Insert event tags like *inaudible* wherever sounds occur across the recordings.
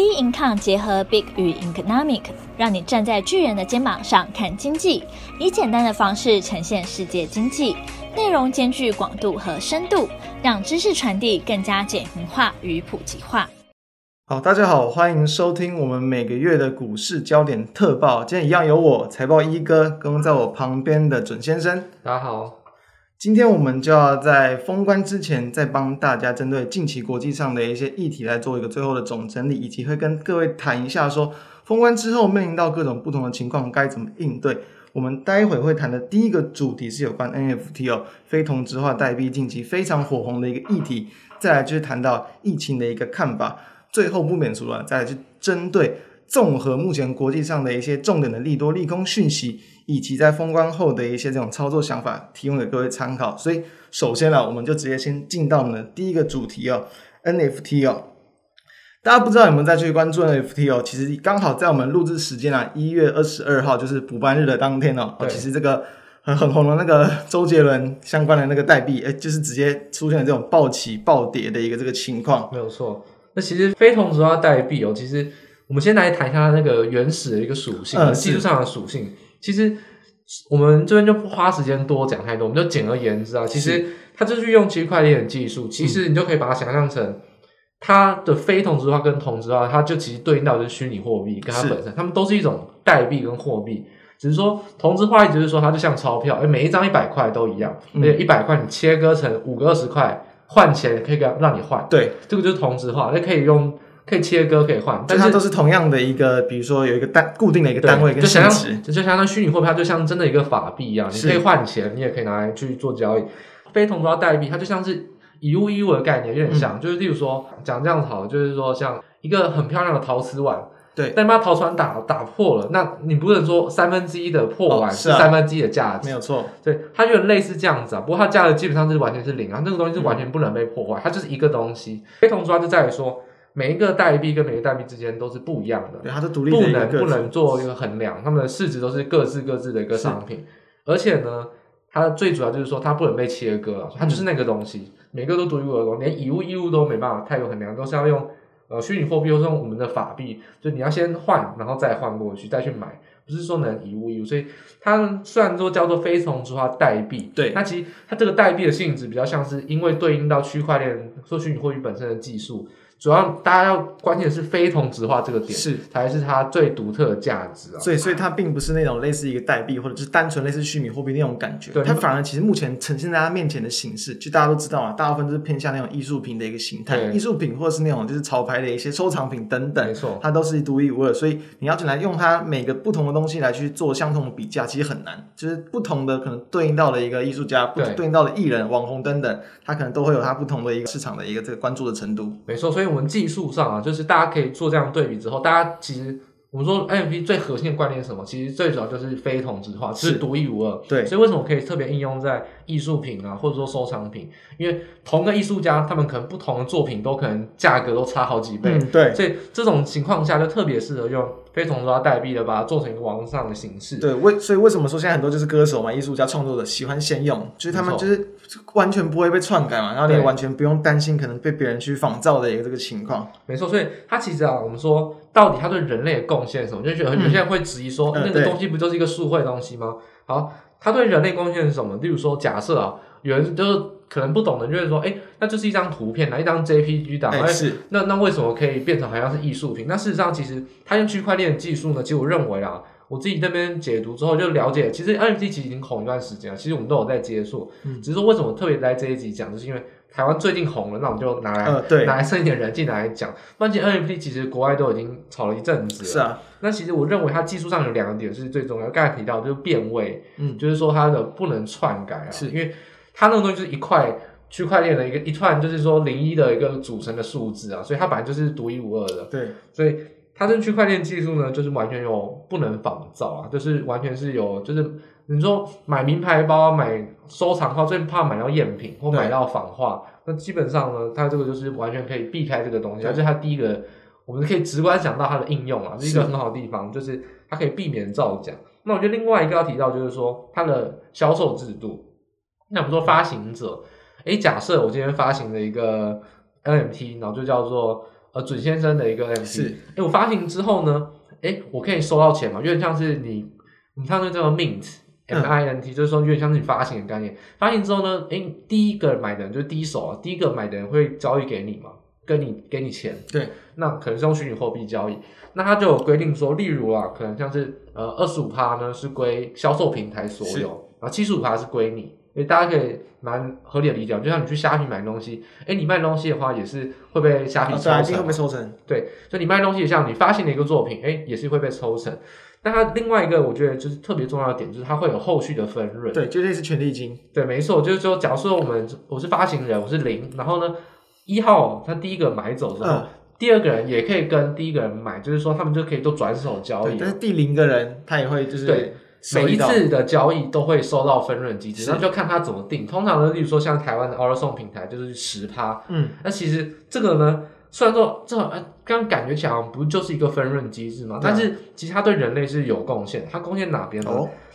B Income 结合 Big 与 Economic，让你站在巨人的肩膀上看经济，以简单的方式呈现世界经济，内容兼具广度和深度，让知识传递更加简明化与普及化。好，大家好，欢迎收听我们每个月的股市焦点特报。今天一样有我财报一哥跟在我旁边的准先生。大家好。今天我们就要在封关之前，再帮大家针对近期国际上的一些议题来做一个最后的总整理，以及会跟各位谈一下说封关之后面临到各种不同的情况该怎么应对。我们待会会谈的第一个主题是有关 NFT 哦，非同质化代币近期非常火红的一个议题。再来就是谈到疫情的一个看法，最后不免俗了，再来是针对综合目前国际上的一些重点的利多利空讯息。以及在封关后的一些这种操作想法，提供给各位参考。所以，首先呢，我们就直接先进到我们的第一个主题哦，NFT 哦。大家不知道有没有再去关注 NFT 哦？其实刚好在我们录制时间啊，一月二十二号就是补班日的当天哦。其实这个很很红的那个周杰伦相关的那个代币，哎，就是直接出现了这种暴起暴跌的一个这个情况。没有错。那其实非同质化代币哦，其实我们先来谈一下它那个原始的一个属性，嗯，技术上的属性。其实我们这边就不花时间多讲太多，我们就简而言之啊，其实它就是用区块链技术，其实你就可以把它想象成它的非同质化跟同质化，它就其实对应到就是虚拟货币，跟它本身，它们都是一种代币跟货币，只是说同质化，意思是说它就像钞票，哎每一张一百块都一样，而且一百块你切割成五个二十块换钱，可以让让你换，对，这个就是同质化，那可以用。可以切割，可以换，但是它都是同样的一个，比如说有一个单固定的一个单位跟性质，就像那虚拟货币，它就像真的一个法币一样，你可以换钱，你也可以拿来去做交易。非同桌代币，它就像是以物易物的概念，有点像，嗯、就是例如说讲这样子好，就是说像一个很漂亮的陶瓷碗，对，但把陶瓷碗打打破了，那你不能说三分之一的破碗是三分之一的价值，没有错，对，它就类似这样子啊，不过它价值基本上是完全是零啊，那个东西是完全不能被破坏，它就是一个东西。非同桌就在于说。每一个代币跟每个代币之间都是不一样的，对，它是独立的，不能不能做一个衡量，它们的市值都是各自各自的一个商品，而且呢，它最主要就是说它不能被切割，它就是那个东西，嗯、每个都独一无二，连以物易物都没办法太有衡量，都是要用呃虚拟货币或是用我们的法币，就你要先换，然后再换过去，再去买，不是说能以物易物，所以它虽然说叫做非同质化代币，对，那其实它这个代币的性质比较像是因为对应到区块链或虚拟货币本身的技术。主要大家要关键的是非同质化这个点，是才是它最独特的价值啊。所以，所以它并不是那种类似一个代币，或者是单纯类似虚拟货币那种感觉。对，它反而其实目前呈现在它面前的形式，就大家都知道啊，大部分都是偏向那种艺术品的一个形态，艺术品或者是那种就是潮牌的一些收藏品等等。没错，它都是独一无二。所以你要进来用它每个不同的东西来去做相同的比价，其实很难。就是不同的可能对应到的一个艺术家，不对应到的艺人、网红等等，它可能都会有它不同的一个市场的一个这个关注的程度。没错，所以。我们技术上啊，就是大家可以做这样对比之后，大家其实我们说 NFT 最核心的观念是什么？其实最主要就是非同质化，是独一无二。对，所以为什么可以特别应用在艺术品啊，或者说收藏品？因为同个艺术家，他们可能不同的作品都可能价格都差好几倍。嗯，对。所以这种情况下，就特别适合用。非同质化代币的，把它做成一个网上的形式。对，为所以为什么说现在很多就是歌手嘛、艺术家、创作者喜欢先用，就是他们就是完全不会被篡改嘛，然后你也完全不用担心可能被别人去仿造的一个这个情况。没错，所以它其实啊，我们说到底它对人类的贡献是什么？就觉得有些人会质疑说，嗯、那个东西不就是一个数位东西吗？好，它对人类贡献是什么？例如说，假设啊，有人就是。可能不懂的就是说，哎，那就是一张图片，那一张 JPG 档，哎，是，那那为什么可以变成好像是艺术品？那事实上，其实它用区块链技术呢，其实我认为啊，我自己那边解读之后就了解，其实 NFT 其实已经红一段时间了，其实我们都有在接触，嗯，只是说为什么特别在这一集讲，就是因为台湾最近红了，那我们就拿来，呃、对，拿来剩一点人进来讲。毕竟 NFT 其实国外都已经炒了一阵子了，是啊。那其实我认为它技术上有两个点是最重要，刚才提到就是变位，嗯，就是说它的不能篡改啊，是因为它那个东西就是一块。区块链的一个一串，就是说零一的一个组成的数字啊，所以它本来就是独一无二的。对，所以它这区块链技术呢，就是完全有不能仿造啊，就是完全是有，就是你说买名牌包、买收藏号，最怕买到赝品或买到仿画，那基本上呢，它这个就是完全可以避开这个东西。而且它第一个，我们可以直观想到它的应用啊，是一个很好的地方，就是它可以避免造假。那我觉得另外一个要提到就是说它的销售制度，那我们说发行者。诶，假设我今天发行了一个 NFT，然后就叫做呃准先生的一个 NFT，是，哎、欸，我发行之后呢，哎、欸，我可以收到钱嘛？有点像是你，你看那这个 mint。M I N T 就是说，有点像是你发行的概念。发行之后呢，诶、欸，第一个买的人就是第一手啊，第一个买的人会交易给你嘛，跟你给你钱。对，那可能是用虚拟货币交易。那他就有规定说，例如啊，可能像是呃二十五趴呢是归销售平台所有，然后七十五趴是归你。所以大家可以蛮合理的理解，就像你去虾皮买东西，诶、欸，你卖东西的话也是会被虾皮抽成，啊、对，会被抽成。对，所以你卖东西也像你发行的一个作品，诶、欸，也是会被抽成。但它另外一个我觉得就是特别重要的点，就是它会有后续的分润。对，就类似权利金。对，没错，就是说，假如说我们我是发行人，我是零，然后呢，一号他第一个买走之后，嗯、第二个人也可以跟第一个人买，就是说他们就可以都转手交易。但是第零个人他也会就是对每一次的交易都会收到分润机制，那就看他怎么定。通常呢，例如说像台湾的 OurSong 平台就是十趴，嗯，那其实这个呢。虽然说这刚刚感觉起来不就是一个分润机制嘛，但是其实它对人类是有贡献。它贡献哪边呢？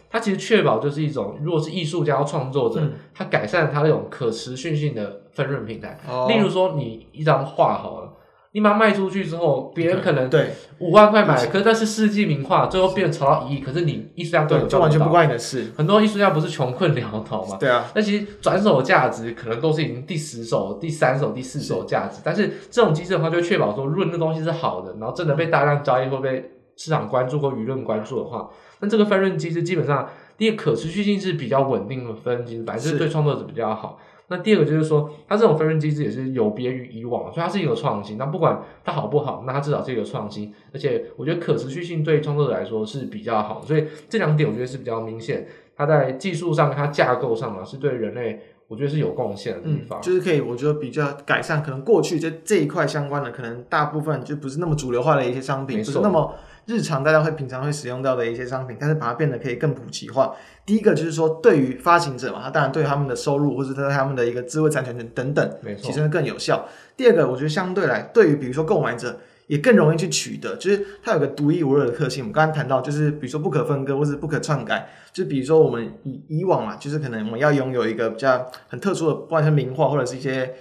它其实确保就是一种，如果是艺术家或创作者，它改善它那种可持续性的分润平台。例如说，你一张画好了。你把它卖出去之后，别人可能对五万块买，可是但是世纪名画最后变成炒到一亿，可是你艺术家对就完全不关你的事。很多艺术家不是穷困潦倒嘛？对啊。那其实转手价值可能都是已经第十手、第三手、第四手价值，但是这种机制的话，就确保说，如果那东西是好的，然后真的被大量交易或被市场关注或舆论关注的话，那这个分润机制基本上第一个可持续性是比较稳定的分润机制，反正就是对创作者比较好。那第二个就是说，它这种分润机制也是有别于以往，所以它是一个创新。那不管它好不好，那它至少是一个创新，而且我觉得可持续性对创作者来说是比较好。所以这两点我觉得是比较明显。它在技术上、它架构上啊，是对人类我觉得是有贡献的地方。嗯，就是可以，我觉得比较改善可能过去这这一块相关的，可能大部分就不是那么主流化的一些商品，不是那么。日常大家会平常会使用到的一些商品，但是把它变得可以更普及化。第一个就是说，对于发行者嘛，他当然对他们的收入或者对他们的一个智慧财产权等等，没错，提升更有效。第二个，我觉得相对来，对于比如说购买者也更容易去取得，就是它有个独一无二的特性。我们刚刚谈到，就是比如说不可分割或是不可篡改，就比如说我们以以往嘛，就是可能我们要拥有一个比较很特殊的，不管是名画或者是一些。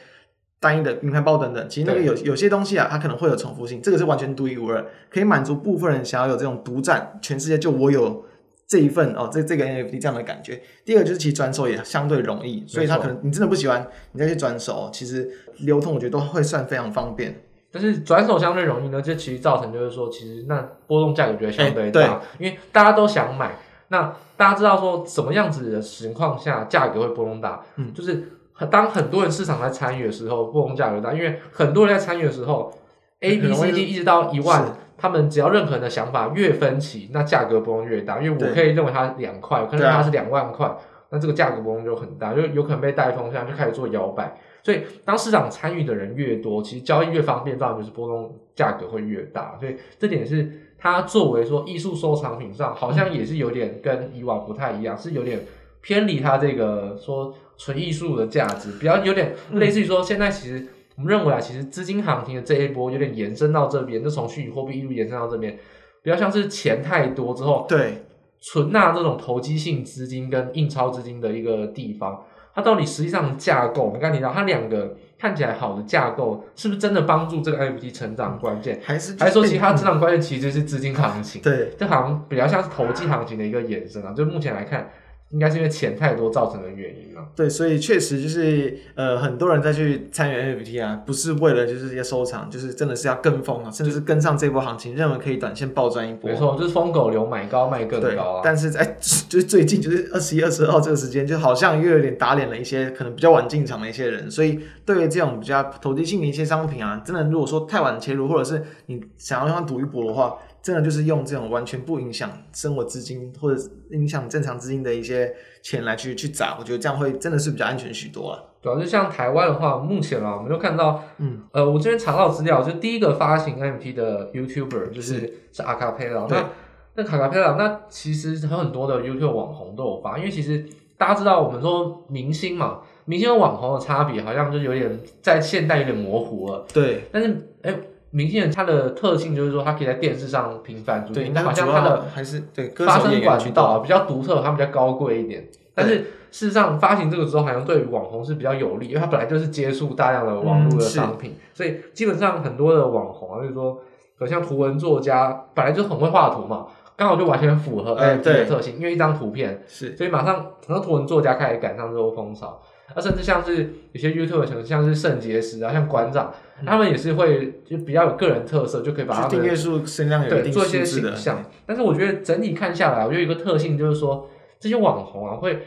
单一的名牌包等等，其实那个有有些东西啊，它可能会有重复性，这个是完全独一无二，可以满足部分人想要有这种独占，全世界就我有这一份哦，这这个 NFT 这样的感觉。第二个就是其实转手也相对容易，所以它可能你真的不喜欢，你再去转手，其实流通我觉得都会算非常方便。但是转手相对容易呢，这其实造成就是说，其实那波动价格觉得相对大，欸、因为大家都想买，那大家知道说什么样子的情况下价格会波动大，嗯，就是。当很多人市场在参与的时候，波动价格大，因为很多人在参与的时候，A、B、C、D 一直到一万，他们只要任何人的想法越分歧，那价格波动越大。因为我可以认为它两块，我可以认为它是两万块，那这个价格波动就很大，就有可能被带风向就开始做摇摆。所以当市场参与的人越多，其实交易越方便，当然就是波动价格会越大。所以这点是它作为说艺术收藏品上，好像也是有点跟以往不太一样，是有点。偏离它这个说纯艺术的价值，比较有点类似于说，现在其实我们认为啊，其实资金行情的这一波有点延伸到这边，就从虚拟货币一路延伸到这边，比较像是钱太多之后，对，存纳这种投机性资金跟印钞资金的一个地方，它到底实际上的架构，我们刚才提到它两个看起来好的架构，是不是真的帮助这个 NFT 成长关键？还是还是说其他成长关键其实是资金行情？对，这好像比较像是投机行情的一个延伸啊，就目前来看。应该是因为钱太多造成的原因了？对，所以确实就是呃，很多人再去参与 NFT 啊，不是为了就是一些收藏，就是真的是要跟风啊，甚至是跟上这波行情，认为可以短线暴赚一波。没错，就是疯狗流，买高卖更高啊。但是在就是最近就是二十一、二十二号这个时间，就好像又有点打脸了一些可能比较晚进场的一些人。所以对于这种比较投机性的一些商品啊，真的如果说太晚切入，或者是你想要让它赌一波的话。真的就是用这种完全不影响生活资金或者影响正常资金的一些钱来去去砸，我觉得这样会真的是比较安全许多了。主要是像台湾的话，目前啊，我们就看到，嗯，呃，我这边查到资料，就第一个发行 NFT 的 YouTuber 就是是，是阿卡佩拉。那那卡卡佩拉，那其实有很多的 YouTube 网红都有发，因为其实大家知道，我们说明星嘛，明星和网红的差别好像就有点在现代有点模糊了。对，但是哎。欸明星人他的特性就是说，他可以在电视上频繁出现，但好像他的还是对发声管道比较独特，他比较高贵一点。但是事实上发行这个之后，好像对于网红是比较有利，因为他本来就是接触大量的网络的商品，嗯、所以基本上很多的网红啊，就是说，可像图文作家，本来就很会画图嘛，刚好就完全符合 NFT 的特性，嗯、因为一张图片，是，所以马上很多图文作家开始赶上这波风潮。啊，甚至像是有些 YouTube 像是肾结石啊，像馆长，嗯、他们也是会就比较有个人特色，就可以把他们订阅数声量有一定对做一些形象。但是我觉得整体看下来，我觉得一个特性就是说，这些网红啊，会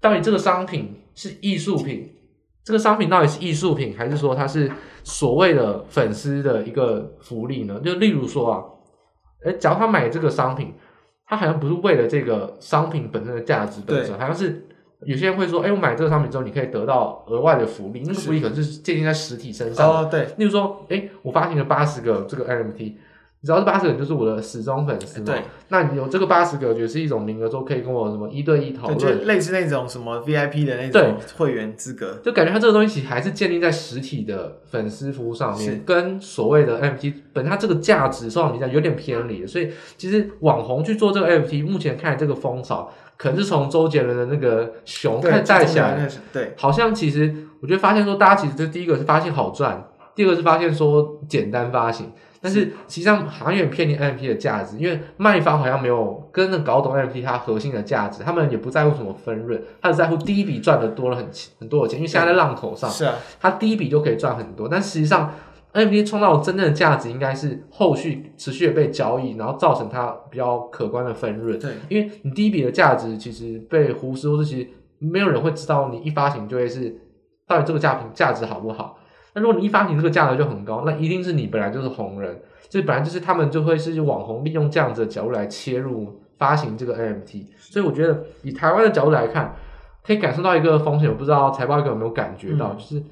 到底这个商品是艺术品，这个商品到底是艺术品，还是说它是所谓的粉丝的一个福利呢？就例如说啊，诶，假如他买这个商品，他好像不是为了这个商品本身的价值本身，好像是。有些人会说，哎，我买这个商品之后，你可以得到额外的福利。那个福利可能是建立在实体身上。哦，对。例如说，哎，我发行了八十个这个 NFT，只要是八十个人就是我的死忠粉丝嘛。对。那你有这个八十个，也是一种名额，说可以跟我什么一对一讨论，就类似那种什么 VIP 的那种会员资格。就感觉它这个东西还是建立在实体的粉丝服务上面，跟所谓的 NFT 本身它这个价值受到影响有点偏离。所以其实网红去做这个 NFT，目前看来这个风潮。可能是从周杰伦的那个熊开始带起来，对，好像其实我觉得发现说，大家其实这第一个是发现好赚，第二个是发现说简单发行，但是实际上好像有点偏离 NFT 的价值，因为卖方好像没有真正搞懂 NFT 它核心的价值，他们也不在乎什么分润，他只在乎第一笔赚的多了很很多的钱，因为现在在浪口上，是啊，他第一笔就可以赚很多，但实际上。NFT 创造真正的价值，应该是后续持续的被交易，然后造成它比较可观的分润。对，因为你第一笔的价值其实被忽视，或是其实没有人会知道你一发行就会是到底这个价品价值好不好。那如果你一发行这个价格就很高，那一定是你本来就是红人，这本来就是他们就会是网红利用这样子的角度来切入发行这个 NFT。所以我觉得以台湾的角度来看，可以感受到一个风险。我不知道财报哥有没有感觉到，嗯、就是。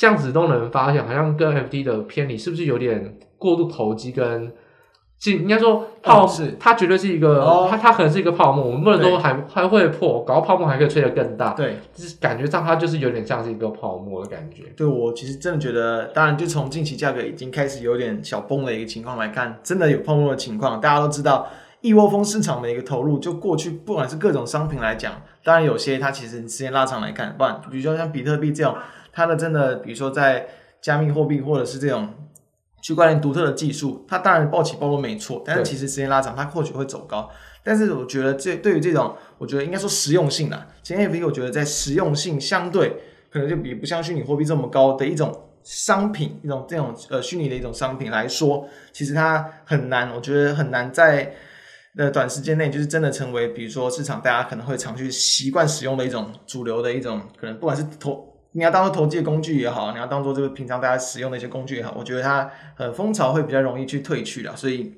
这样子都能发现，好像跟 FT 的偏离是不是有点过度投机？跟应该说泡，是它绝对是一个，哦、它它可能是一个泡沫。我们不能说还还会破，搞到泡沫还可以吹得更大。对，就是感觉上它就是有点像是一个泡沫的感觉。对，我其实真的觉得，当然就从近期价格已经开始有点小崩的一个情况来看，真的有泡沫的情况。大家都知道，一窝蜂市场的一个投入，就过去不管是各种商品来讲，当然有些它其实时间拉长来看，不然比如说像比特币这种。它的真的，比如说在加密货币或者是这种区块链独特的技术，它当然暴起暴落没错，但是其实时间拉长，它或许会走高。但是我觉得这对于这种，我觉得应该说实用性啦，其实 NFT 我觉得在实用性相对可能就比不像虚拟货币这么高的一种商品，一种这种呃虚拟的一种商品来说，其实它很难，我觉得很难在呃短时间内就是真的成为，比如说市场大家可能会常去习惯使用的一种主流的一种可能，不管是投。你要当做投机的工具也好，你要当做这个平常大家使用的一些工具也好，我觉得它呃风潮会比较容易去退去了，所以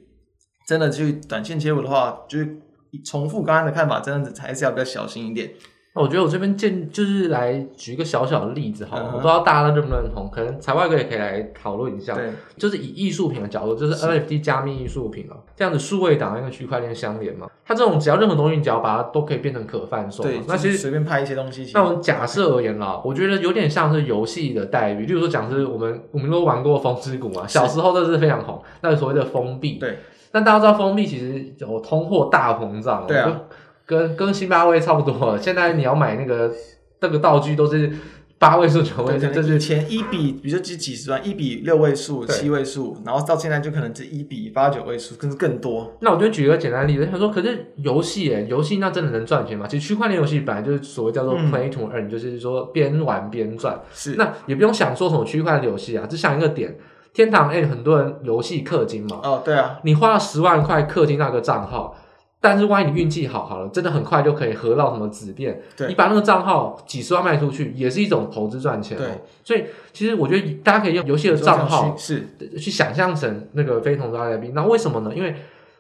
真的去短线切入的话，就是重复刚刚的看法，真的还是要比较小心一点。那我觉得我这边建就是来举一个小小的例子哈，嗯、我不知道大家认不认同，可能财外哥也可以来讨论一下。对，就是以艺术品的角度，就是 NFT 加密艺术品啊，是这样子数位档跟区块链相连嘛，它这种只要任何东西，你只要把它都可以变成可贩售。对，那其实随便拍一些东西。那我们假设而言啦，我觉得有点像是游戏的待遇，例如说讲是我们我们都玩过风之谷嘛，小时候这是非常红，那个所谓的封闭。对，但大家知道封闭其实有通货大膨胀。对啊。跟跟辛巴威差不多，现在你要买那个那个道具都是八位数、九位数，就是前一比，比如说几几十万，一比六位数、七位数，然后到现在就可能是一比八九位数，甚至更多。那我就举一个简单例子，他说：“可是游戏，诶游戏那真的能赚钱吗？”其实区块链游戏本来就是所谓叫做 play to earn，、嗯、就是说边玩边赚。是，那也不用想说什么区块链游戏啊，只想一个点，天堂诶很多人游戏氪金嘛。哦，对啊，你花了十万块氪金那个账号。但是万一你运气好好了，真的很快就可以合到什么子变。对你把那个账号几十万卖出去，也是一种投资赚钱。对，所以其实我觉得大家可以用游戏的账号是去想象成那个非同质化的 NFT。那为什么呢？因为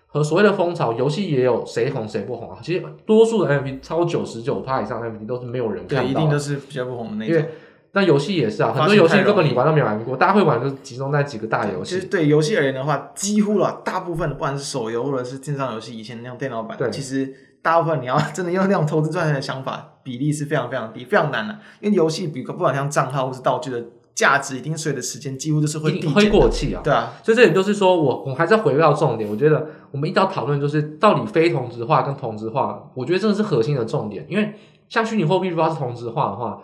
和所谓的风潮，游戏也有谁红谁不红啊。其实多数的 NFT 超九十九趴以上的 NFT 都是没有人看到，对，一定都是比较不红的那种。那游戏也是啊，很多游戏根本你玩都没玩过，大家会玩就集中在几个大游戏。其实对游戏而言的话，几乎了大部分的，不管是手游或者是线上游戏，以前那种电脑版，对其实大部分你要 *laughs* 真的用那种投资赚钱的想法，比例是非常非常低，非常难的。因为游戏比不管像账号或是道具的价值，一定随着时间几乎就是会递会过气啊。对啊，所以这点就是说我我还是要回到重点，我觉得我们一定要讨论就是到底非同质化跟同质化，我觉得这个是核心的重点，因为。像虚拟货币如果是同质化的话，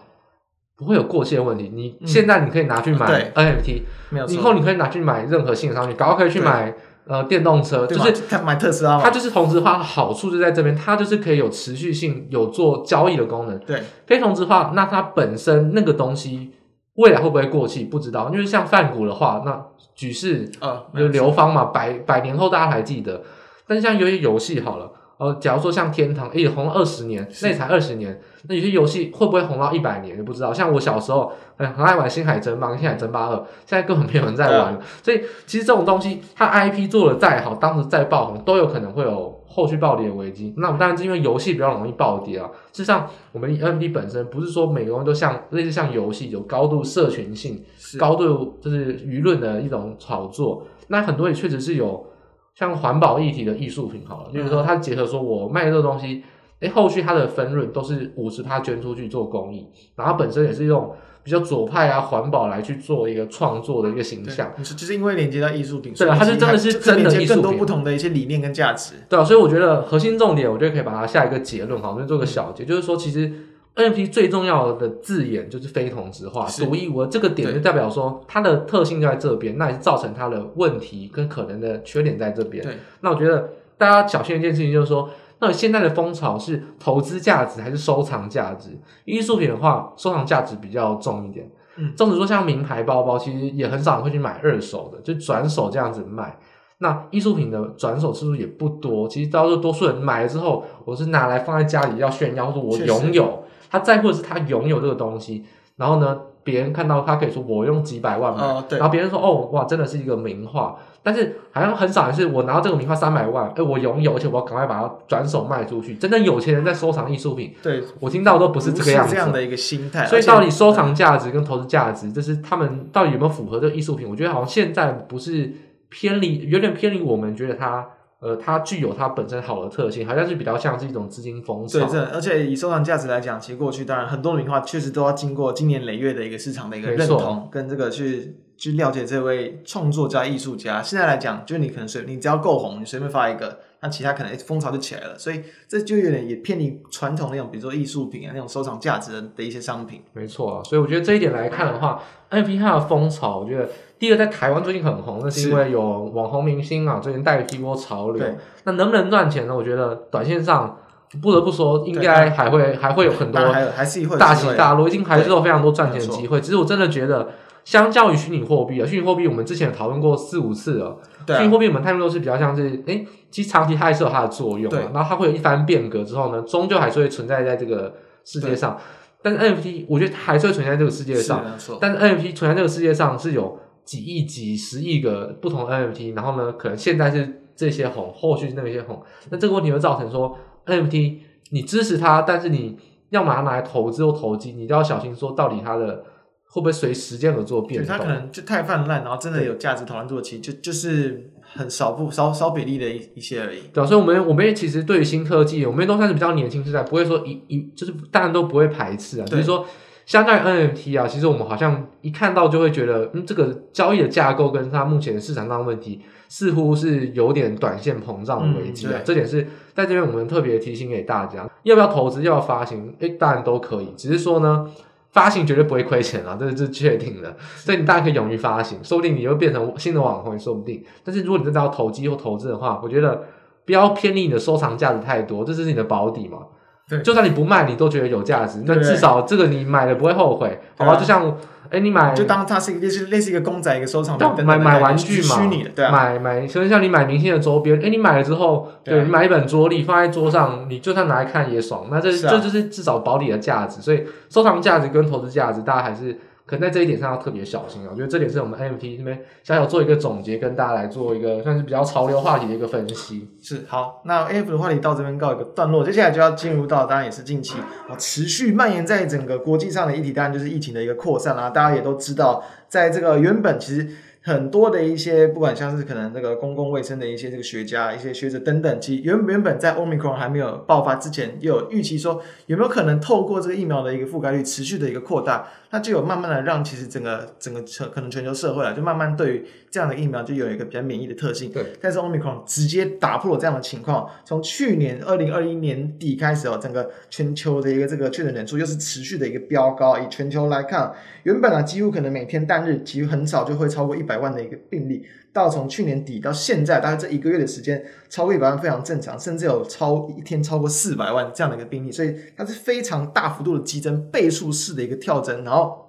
不会有过期的问题。你现在你可以拿去买 NFT，以后你可以拿去买任何新的商品，搞可以去买呃电动车，就是他买特斯拉，它就是同质化的好处就在这边，它就是可以有持续性，有做交易的功能。对，非同质化，那它本身那个东西未来会不会过期不知道，因为像泛股的话，那举世呃有流芳嘛，百百年后大家还记得。但是像有些游戏好了。呃，假如说像天堂，诶，红了二十年，那也才二十年，那有些游戏会不会红到一百年也不知道。像我小时候，很很爱玩《星海争霸》跟《星海争霸二》，现在根本没有人在玩了。所以其实这种东西，它 IP 做的再好，当时再爆红，都有可能会有后续暴跌的危机。那我们当然是因为游戏比较容易暴跌啊。事实上，我们 NFT 本身不是说每个人都像类似像游戏，有高度社群性、高度就是舆论的一种炒作。那很多也确实是有。像环保议题的艺术品好了，就是说它结合说我卖的这个东西，诶，后续它的分润都是五十趴捐出去做公益，然后本身也是用比较左派啊环保来去做一个创作的一个形象。就是因为连接到艺术品，对啊，它是真的是真的艺术，更多不同的一些理念跟价值。对啊，所以我觉得核心重点，我觉得可以把它下一个结论，好，我们做个小结，就是说其实。NFT 最重要的字眼就是非同质化，独一无二。这个点就代表说它的特性就在这边，那也是造成它的问题跟可能的缺点在这边。对，那我觉得大家小心一件事情就是说，那现在的风潮是投资价值还是收藏价值？艺术品的话，收藏价值比较重一点。嗯，纵使说像名牌包包，其实也很少人会去买二手的，就转手这样子卖。那艺术品的转手次数也不多，其实到时候多数人买了之后，我是拿来放在家里要炫耀，说我拥有。他在乎的是他拥有这个东西，然后呢，别人看到他可以说我用几百万买，哦、然后别人说哦哇，真的是一个名画，但是好像很少人是我拿到这个名画三百万，哎，我拥有，而且我要赶快把它转手卖出去。真正有钱人在收藏艺术品，对，我听到都不是这个样子，这样的一个心态。所以到底收藏价值跟投资价值，就是他们到底有没有符合这个艺术品？我觉得好像现在不是偏离，有点偏离我们觉得它。呃，它具有它本身好的特性，好像是比较像是一种资金风潮。对，这而且以收藏价值来讲，其实过去当然很多名画确实都要经过经年累月的一个市场的一个认同，跟这个去去了解这位创作家、艺术家。现在来讲，就是你可能随你只要够红，你随便发一个。那其他可能风潮就起来了，所以这就有点也偏离传统那种，比如说艺术品啊那种收藏价值的的一些商品。没错啊，所以我觉得这一点来看的话，NFT 它的风潮，我觉得第一个在台湾最近很红，那是因为有网红明星啊，最近带了一波潮流。那能不能赚钱呢？我觉得短线上不得不说，应该还会还会有很多还是大起大落，一定还是有非常多赚钱的机会。只是我真的觉得，相较于虚拟货币啊，虚拟货币我们之前讨论过四五次了。虚拟货币我们态度都是比较像是，诶，其实长期它还是有它的作用，然后它会有一番变革之后呢，终究还是会存在在这个世界上。但是 NFT，我觉得它还是会存在这个世界上。但是 NFT 存在这个世界上是有几亿、几十亿个不同的 NFT，然后呢，可能现在是这些红，后续是那些红。那这个问题会造成说，NFT 你支持它，但是你要把它拿来投资或投机，你都要小心说，到底它的。会不会随时间而做变动？它可能就太泛滥，然后真的有价值讨论度的，其实就就是很少不少少比例的一一些而已。对，所以我们我们其实对于新科技，我们都算是比较年轻时代，不会说一一就是当然都不会排斥啊。就是说，相当于 NFT 啊，其实我们好像一看到就会觉得，嗯，这个交易的架构跟它目前的市场上的问题，似乎是有点短线膨胀的危机啊。嗯、这点是在这边我们特别提醒给大家，要不要投资，要不要发行，诶，当然都可以，只是说呢。发行绝对不会亏钱啊，这是确定的。所以你大家可以勇于发行，说不定你又变成新的网红也说不定。但是如果你真的要投机或投资的话，我觉得不要偏离你的收藏价值太多，这是你的保底嘛。对，就算你不卖，你都觉得有价值，那至少这个你买了不会后悔，好吧？就像。哎，你买就当它是一个类似类似一个公仔，一个收藏品，买买玩具嘛，虚拟的，对啊，买买，所以像你买明星的周边，哎，你买了之后，对，你买一本桌历放在桌上，你就算拿来看也爽，那这这就是至少保底的价值，所以收藏价值跟投资价值，大家还是。可能在这一点上要特别小心啊！我觉得这点是我们 NFT 这边小小做一个总结，跟大家来做一个算是比较潮流话题的一个分析。是好，那 NFT 的话题到这边告一个段落，接下来就要进入到当然也是近期啊持续蔓延在整个国际上的议题，当然就是疫情的一个扩散啦。大家也都知道，在这个原本其实。很多的一些，不管像是可能这个公共卫生的一些这个学家、一些学者等等，其实原原本在 Omicron 还没有爆发之前，也有预期说有没有可能透过这个疫苗的一个覆盖率持续的一个扩大，那就有慢慢的让其实整个整个全可能全球社会啊，就慢慢对于这样的疫苗就有一个比较免疫的特性。对，但是 Omicron 直接打破了这样的情况，从去年二零二一年底开始哦，整个全球的一个这个确诊人数又是持续的一个飙高，以全球来看，原本啊几乎可能每天单日几乎很少就会超过一百万的一个病例，到从去年底到现在，大概这一个月的时间，超过一百万非常正常，甚至有超一天超过四百万这样的一个病例，所以它是非常大幅度的激增，倍数式的一个跳增，然后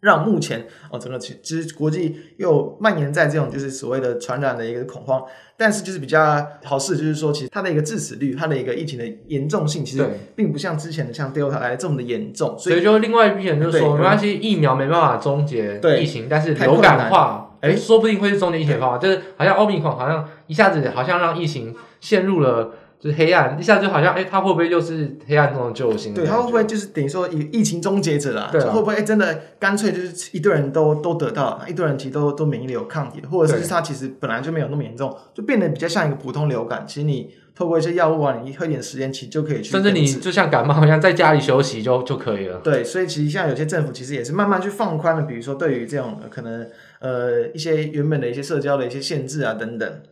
让目前哦整个其实国际又蔓延在这种就是所谓的传染的一个恐慌，但是就是比较好事就是说，其实它的一个致死率，它的一个疫情的严重性，其实并不像之前的像 Delta 来的这么的严重，所以，就另外一批人就是说，没关系，疫苗没办法终结疫情，但是流感化。哎，说不定会是中间疫情方法，就是好像奥密克戎好像一下子好像让疫情陷入了就是黑暗，一下子就好像哎，它会不会又是黑暗中的救星？对，它会不会就是等于说疫疫情终结者啦？对，会不会哎真的干脆就是一堆人都都得到了，一堆人其实都都免疫力有抗体，或者是它其实本来就没有那么严重，就变得比较像一个普通流感。其实你透过一些药物啊，你喝一点时间，其实就可以去，甚至你就像感冒一样，在家里休息就就可以了。对，所以其实像有些政府其实也是慢慢去放宽了，比如说对于这种可能。呃，一些原本的一些社交的一些限制啊，等等，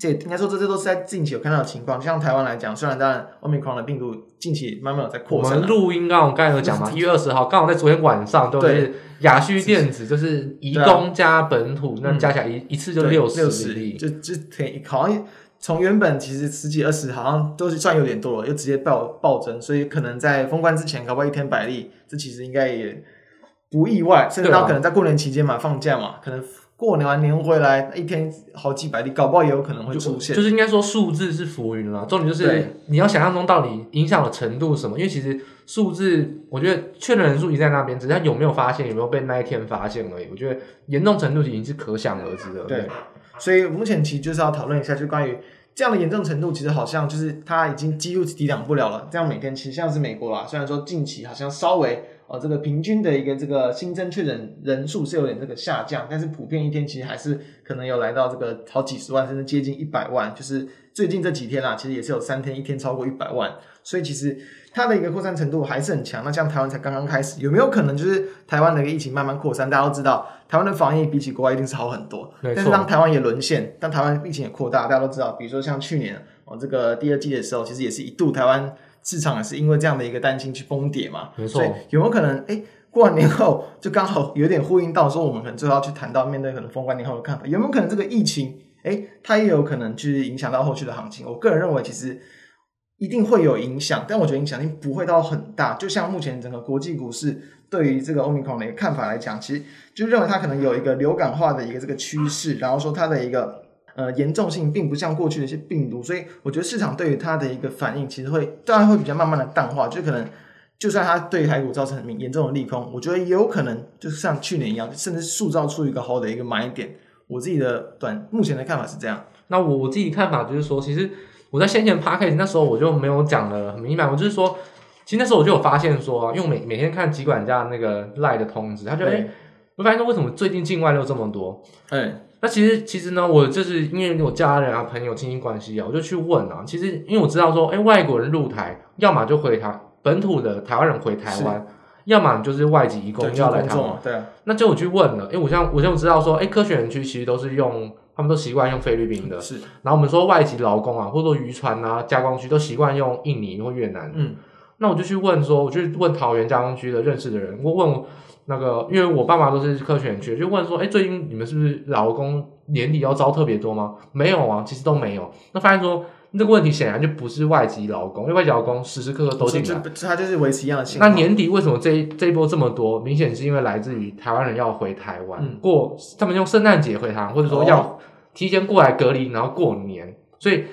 这应该说这些都是在近期有看到的情况。像台湾来讲，虽然当然，Omicron 的病毒近期慢慢有在扩散。我们录音刚刚我刚才有讲嘛，*laughs* 一月二十号刚好在昨天晚上都是亚虚电子，就是移工加本土，啊、那加起来一一次就六十例，就就挺好像从原本其实十几二十，好像都是算有点多了，又直接暴暴增，所以可能在封关之前搞不好一天百例，这其实应该也。不意外，甚至到可能在过年期间嘛，啊、放假嘛，可能过年完年回来一天好几百例，搞不好也有可能会出现。就，就是应该说数字是浮云了，重点就是你要想象中到底影响的程度是什么？因为其实数字，我觉得确认人数已经在那边，只是他有没有发现，有没有被那一天发现而已。我觉得严重程度已经是可想而知的。对，所以目前其实就是要讨论一下，就关于这样的严重程度，其实好像就是它已经几乎抵挡不了了。这样每天其实像是美国啦，虽然说近期好像稍微。哦，这个平均的一个这个新增确诊人数是有点这个下降，但是普遍一天其实还是可能有来到这个好几十万，甚至接近一百万。就是最近这几天啦，其实也是有三天一天超过一百万，所以其实它的一个扩散程度还是很强。那像台湾才刚刚开始，有没有可能就是台湾的一个疫情慢慢扩散？大家都知道，台湾的防疫比起国外一定是好很多。但是当台湾也沦陷，当台湾疫情也扩大，大家都知道，比如说像去年哦，这个第二季的时候，其实也是一度台湾市场也是因为这样的一个担心去崩跌嘛。没错。所以有没有可能？哎。过完年后就刚好有点呼应到说，我们可能最后要去谈到面对可能封关年后的看法，有没有可能这个疫情，诶，它也有可能去影响到后续的行情？我个人认为，其实一定会有影响，但我觉得影响力不会到很大。就像目前整个国际股市对于这个 Omicron 的一个看法来讲，其实就认为它可能有一个流感化的一个这个趋势，然后说它的一个呃严重性并不像过去的一些病毒，所以我觉得市场对于它的一个反应其实会当然会比较慢慢的淡化，就可能。就算它对台股造成很严重的利空，我觉得也有可能就像去年一样，甚至塑造出一个好的一个买点。我自己的短目前的看法是这样。那我我自己看法就是说，其实我在先前 Podcast 那时候我就没有讲的很明白，我就是说，其实那时候我就有发现说，因为我每每天看集管家那个 Line 的通知，他就哎，我发现说为什么最近境外流这么多？哎，那其实其实呢，我就是因为我家人啊、朋友、亲戚关系啊，我就去问啊。其实因为我知道说，哎，外国人入台，要么就回台。本土的台湾人回台湾，要么就是外籍移工要来台湾，对啊，那就我去问了，哎，我像我就知道说，哎，科学园区其实都是用，他们都习惯用菲律宾的，是。然后我们说外籍劳工啊，或者说渔船啊、加工区都习惯用印尼或越南，嗯，那我就去问说，我就问桃园加工区的认识的人，我问那个，因为我爸妈都是科学园区，就问说，哎，最近你们是不是劳工年底要招特别多吗？没有啊，其实都没有。那发现说。这个问题显然就不是外籍劳工，因为外籍劳工时时刻刻都进来，他就是维持一样的情况。那年底为什么这一这一波这么多？明显是因为来自于台湾人要回台湾、嗯、过，他们用圣诞节回台湾，或者说要提前过来隔离，然后过年。所以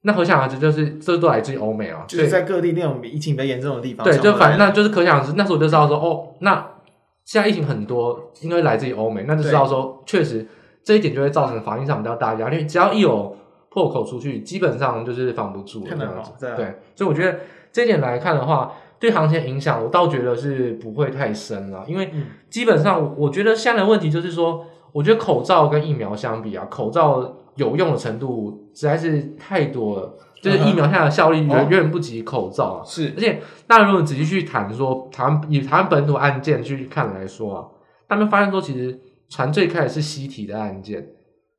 那可想而知，就是这都来自于欧美啊，就是在各地那种疫情比较严重的地方。对，就反正那就是可想而知。那时候我就知道说，哦，那现在疫情很多，因为来自于欧美，那就知道说，确实这一点就会造成防疫上比较大压力，因为只要一有。破口出去，基本上就是防不住了这样子。对，啊、对，所以我觉得这一点来看的话，对行情影响，我倒觉得是不会太深了。因为基本上，我觉得现在的问题就是说，我觉得口罩跟疫苗相比啊，口罩有用的程度实在是太多了，就是疫苗下的效力远远不及口罩啊。是，而且大家如果仔细去谈说台湾以台湾本土案件去看来说啊，他们发现说其实传最开始是西体的案件。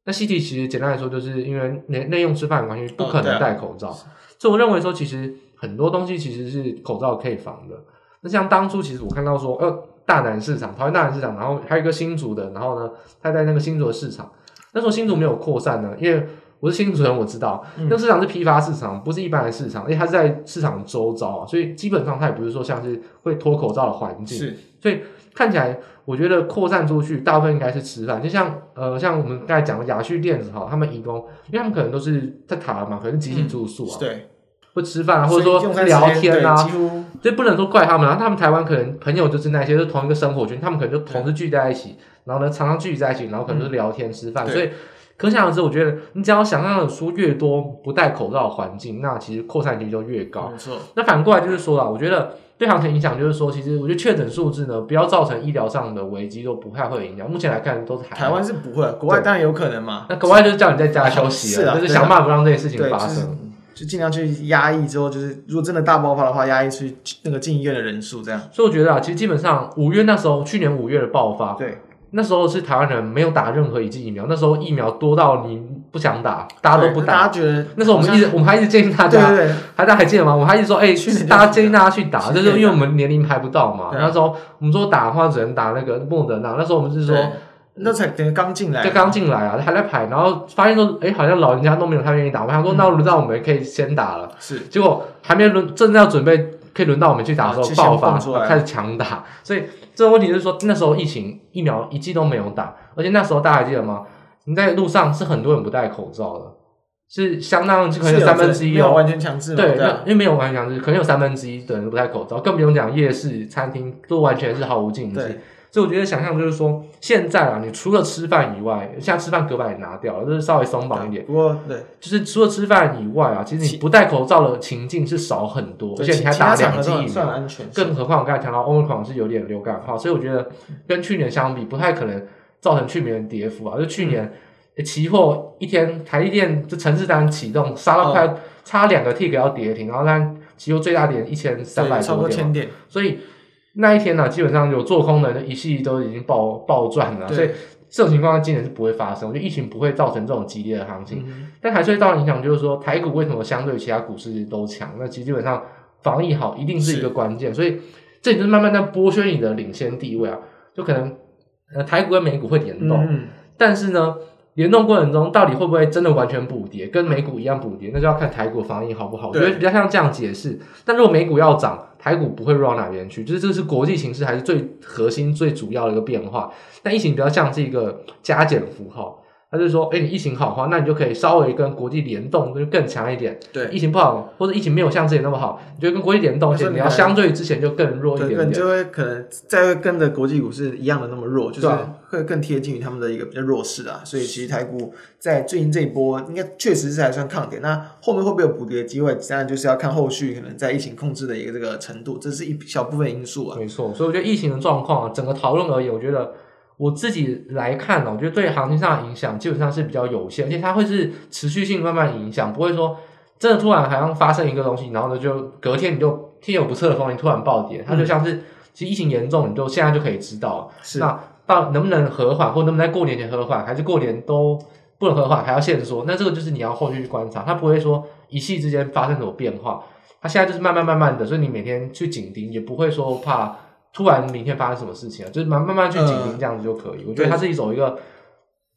那西体其实简单来说，就是因为内内用吃饭的关系，不可能戴口罩，哦啊、所以我认为说，其实很多东西其实是口罩可以防的。那像当初其实我看到说，呃，大南市场，桃园大南市场，然后还有一个新竹的，然后呢，他在那个新竹的市场，那时候新竹没有扩散呢，因为我是新竹人，我知道，嗯、那个市场是批发市场，不是一般的市场，因为它是在市场周遭啊，所以基本上它也不是说像是会脱口罩的环境，是，所以。看起来，我觉得扩散出去，大部分应该是吃饭。就像呃，像我们刚才讲的雅旭电子哈，他们移工，因为他们可能都是在台湾嘛，可能集体住宿啊，对，会吃饭啊，或者说聊天啊，所以不能说怪他们啊。他们台湾可能朋友就是那些，是同一个生活圈，他们可能就同时聚在一起，然后呢，常常聚在一起，然后可能就是聊天吃饭。所以可想而知，我觉得你只要想象的书越多不戴口罩的环境，那其实扩散率就越高。没错。那反过来就是说了，我觉得。对行情影响就是说，其实我觉得确诊数字呢，不要造成医疗上的危机，都不太会有影响。目前来看，都是台湾是不会，国外当然有可能嘛。那国外就是叫你在家休息 *laughs* 了，就是想办法不让这些事情发生，就尽量去压抑。之后就是，如果真的大爆发的话，压抑去那个进医院的人数，这样。所以我觉得啊，其实基本上五月那时候，去年五月的爆发，对。那时候是台湾人没有打任何一剂疫苗，那时候疫苗多到你不想打，大家都不打。大家觉得那时候我们一直，我们还一直建议大家，对对对，还大家还记得吗？我们还一直说，哎、欸，大家建议大家去打，就是因为我们年龄排不到嘛。那时候我们说打的话只能打那个莫德纳，那时候我们是说，那才等于刚进来，就刚进来啊，还在排，然后发现说，哎、欸，好像老人家都没有太愿意打，我想说，那轮到我们可以先打了。是，结果还没轮，正在要准备。可以轮到我们去打的时候爆发，开始强打，所以这个问题就是说，那时候疫情疫苗一剂都没有打，而且那时候大家还记得吗？你在路上是很多人不戴口罩的，是相当可能有三分之一哦，完全强制对，因为没有完全强制，可能有三分之一的人不戴口罩，更不用讲夜市、餐厅都完全是毫无禁忌。所以我觉得想象就是说，现在啊，你除了吃饭以外，现在吃饭隔板也拿掉了，就是稍微松绑一点。不过，对，就是除了吃饭以外啊，其实你不戴口罩的情境是少很多，而且你还打两剂疫苗，更何况我刚才讲到 Omicron 是有点流感化，所以我觉得跟去年相比，不太可能造成去年的跌幅啊。就去年期货一天台积电就城市单启动杀到快差两个 tick 要跌停，然后它期货最大点一千三百多点，所以。那一天呢、啊，基本上有做空的人一系都已经爆爆赚了，所以这种情况今年是不会发生。我觉得疫情不会造成这种激烈的行情，嗯、但还是会造成影响。就是说，台股为什么相对其他股市都强？那其实基本上防疫好一定是一个关键，所以这也就是慢慢在剥削你的领先地位啊。就可能呃，台股跟美股会联动，嗯、但是呢。联动过程中，到底会不会真的完全补跌，跟美股一样补跌，那就要看台股防疫好不好。我觉得比较像这样解释。但如果美股要涨，台股不会弱到哪边去，就是这是国际形势还是最核心、最主要的一个变化。但疫情比较像是一个加减符号。他就说，哎、欸，你疫情好的话，那你就可以稍微跟国际联动，就更强一点。对，疫情不好，或者疫情没有像之前那么好，你就跟国际联动，而且你要相对之前就更弱一点你就会可能再会跟着国际股市一样的那么弱，就是会更贴近于他们的一个比较弱势啊。所以其实台股在最近这一波，应该确实是还算抗跌。那后面会不会有补跌的机会？当然就是要看后续可能在疫情控制的一个这个程度，这是一小部分因素啊。没错，所以我觉得疫情的状况啊，整个讨论而言，我觉得。我自己来看呢，我觉得对行情上的影响基本上是比较有限，而且它会是持续性慢慢影响，不会说真的突然好像发生一个东西，然后呢就隔天你就天有不测的风云突然暴跌，它就像是其实疫情严重，你就现在就可以知道，是那到能不能和缓，或能不能在过年前和缓，还是过年都不能和缓，还要限缩，那这个就是你要后续去观察，它不会说一夕之间发生什么变化，它现在就是慢慢慢慢的，所以你每天去紧盯，也不会说怕。突然明天发生什么事情啊？就是慢慢慢去紧盯这样子就可以。呃、我觉得它是一种一个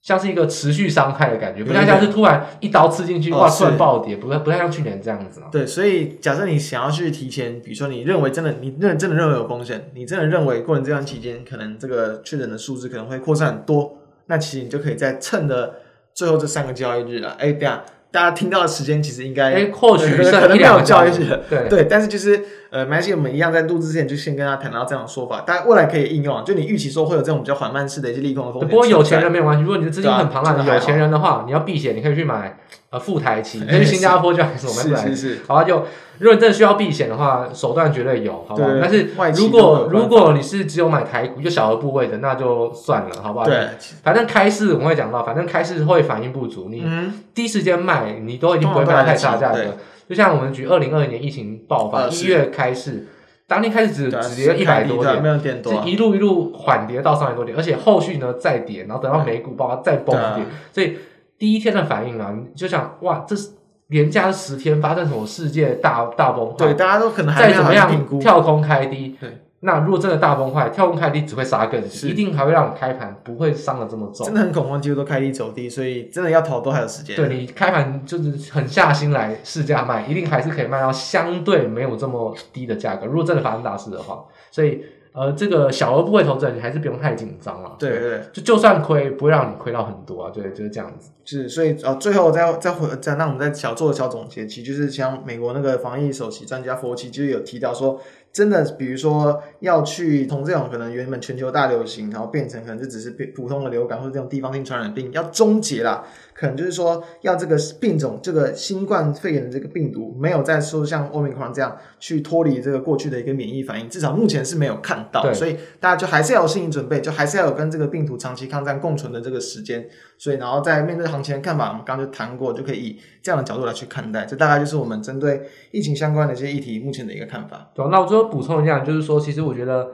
像是一个持续伤害的感觉，不太像是突然一刀刺进去，哇，突然暴跌，不太不太像去年这样子。对，所以假设你想要去提前，比如说你认为真的，你认真的认为有风险，你真的认为过年这段期间可能这个确诊的数字可能会扩散很多，那其实你就可以在趁着最后这三个交易日了，哎，对啊。大家听到的时间其实应该，哎，或许可能没有交易日，对对，但是就是呃，没关系，我们一样在录制之前就先跟他谈到这样的说法，大家未来可以应用，就你预期说会有这种比较缓慢式的一些利空的风险。不过有钱人没有关系，如果你的资金很庞大的有钱人的话，你要避险，你可以去买呃富台期，你去新加坡就还是我们来，是是是，好吧就。如果你真的需要避险的话，手段绝对有，好不好？对但是如果如果你是只有买台股就小额部位的，那就算了，好不好？对，反正开市我们会讲到，反正开市会反应不足，你第一时间卖，你都已经不会卖太差价格。就像我们举二零二零年疫情爆发一月开始，当天开始只只跌了一百多点，没有点多，是一路一路缓跌到三百多点，而且后续呢再跌，然后等到美股爆发再崩跌，所以第一天的反应啊，你就想哇，这是。连加十天发生什么世界大大崩坏？对，大家都可能还再怎么样跳空开低，对，那如果真的大崩坏，跳空开低只会杀更急，一定还会让你开盘不会伤的这么重。真的很恐慌，几乎都开低走低，所以真的要投都还有时间。对，你开盘就是狠下心来试价卖，一定还是可以卖到相对没有这么低的价格。如果真的发生大事的话，所以。呃，这个小额部位投资人，你还是不用太紧张了。对对，对，就就算亏，不会让你亏到很多啊。对，就是这样子。是，所以呃，最后再再回再让我们再小做小总结，其实就是像美国那个防疫首席专家佛奇，就有提到说。真的，比如说要去从这种可能原本全球大流行，然后变成可能就只是普通的流感或者这种地方性传染病，要终结了，可能就是说要这个病种，这个新冠肺炎的这个病毒没有再说像欧米克戎这样去脱离这个过去的一个免疫反应，至少目前是没有看到，所以大家就还是要有心理准备，就还是要有跟这个病毒长期抗战共存的这个时间。所以，然后在面对行情的看法，我们刚刚就谈过，就可以以这样的角度来去看待。这大概就是我们针对疫情相关的一些议题目前的一个看法。对，那我最后补充一下，就是说，其实我觉得，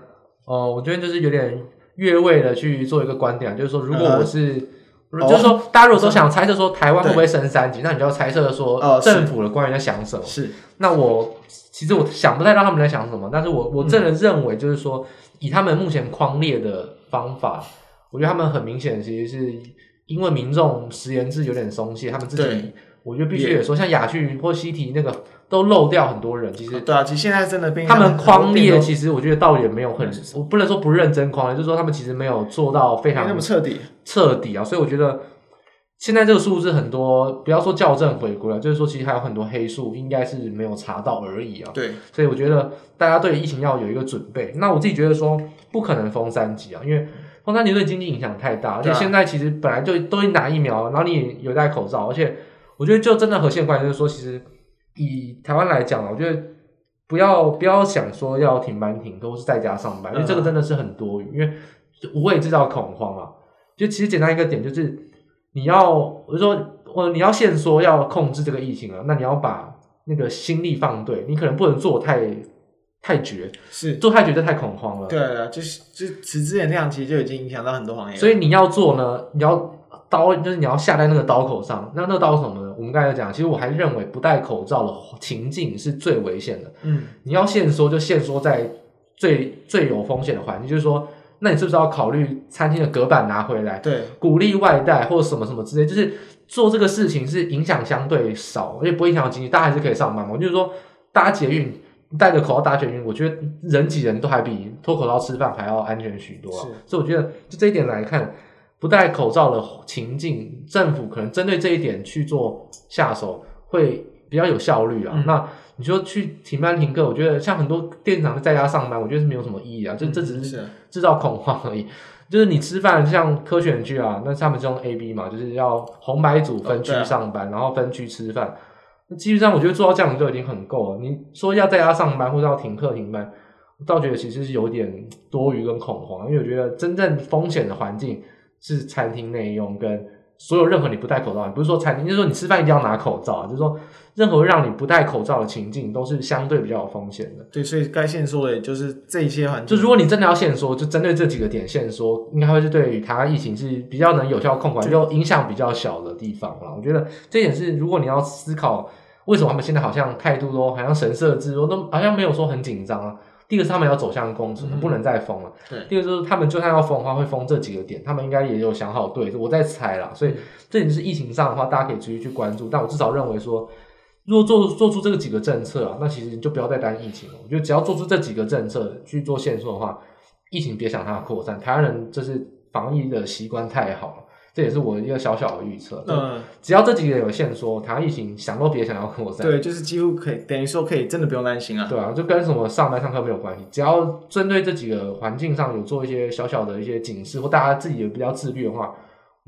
呃，我这边就是有点越位的去做一个观点，就是说，如果我是，呃、就是说，大家如果说想猜测说台湾会不会升三级，那你就要猜测说政府的官员在想什么。是。那我其实我想不太到他们在想什么，但是我我真的认为，就是说，嗯、以他们目前框列的方法，我觉得他们很明显其实是。因为民众实言制有点松懈，他们自己，我觉得必须也说，像雅趣或西提那个都漏掉很多人。其实对啊，其实现在真的变他们框列，其实我觉得倒也没有很，我不能说不认真框列，就是说他们其实没有做到非常那么彻底彻底啊。所以我觉得现在这个数字很多，不要说校正回归了，就是说其实还有很多黑数，应该是没有查到而已啊。对，所以我觉得大家对疫情要有一个准备。那我自己觉得说不可能封三级啊，因为。封三级对经济影响太大，而且现在其实本来就都已经打疫苗，然后你也有戴口罩，而且我觉得就真的核心关键就是说，其实以台湾来讲，我觉得不要不要想说要停班停课，或是在家上班，因为这个真的是很多余，因为无谓制造恐慌啊。就其实简单一个点就是，你要我就说我你要限缩要控制这个疫情啊，那你要把那个心力放对，你可能不能做太。太绝是做太绝，就太恐慌了。对啊，就是就持之以量，其实就已经影响到很多行业。所以你要做呢，你要刀，就是你要下在那个刀口上。那那个刀是什么呢？我们刚才讲，其实我还是认为不戴口罩的情境是最危险的。嗯，你要限缩就限缩在最最有风险的环境，就是说，那你是不是要考虑餐厅的隔板拿回来？对，鼓励外带或者什么什么之类，就是做这个事情是影响相对少，而且不会影响经济，大家还是可以上班嘛。就是说，搭捷运。戴着口罩搭捷运，我觉得人挤人都还比脱口罩吃饭还要安全许多啊。所以我觉得就这一点来看，不戴口罩的情境，政府可能针对这一点去做下手，会比较有效率啊。嗯、那你说去停班停课，我觉得像很多店长在家上班，我觉得是没有什么意义啊。这这只是制造恐慌而已。就是你吃饭像科学园区啊，那他们这种 A B 嘛，就是要红白组分区上班，然后分区吃饭。那基本上，我觉得做到这样就已经很够了。你说要在家上班或者要停课停班，我倒觉得其实是有点多余跟恐慌，因为我觉得真正风险的环境是餐厅内用跟所有任何你不戴口罩，不是说餐厅，就是说你吃饭一定要拿口罩，就是说任何让你不戴口罩的情境都是相对比较有风险的。对，所以该限缩的也就是这一些环境。就如果你真的要限缩，就针对这几个点限缩，应该会是对于台湾疫情是比较能有效控管，又影响比较小的地方了。我觉得这一点是，如果你要思考。为什么他们现在好像态度都好像神色自若，都好像没有说很紧张啊？第一个是他们要走向共存，不能再封了。对。第二个就是他们就算要封的话，会封这几个点，他们应该也有想好对，我在猜啦。所以这点是疫情上的话，大家可以继续去关注。但我至少认为说，如果做做出这个几个政策啊，那其实你就不要再担心疫情了。我觉得只要做出这几个政策去做限缩的话，疫情别想它的扩散。台湾人就是防疫的习惯太好了。这也是我一个小小的预测。嗯，只要这几个有线索，台湾疫情想都别想要扩散。对，就是几乎可以，等于说可以真的不用担心啊。对啊，就跟什么上班上课没有关系，只要针对这几个环境上有做一些小小的一些警示，或大家自己也比较自律的话，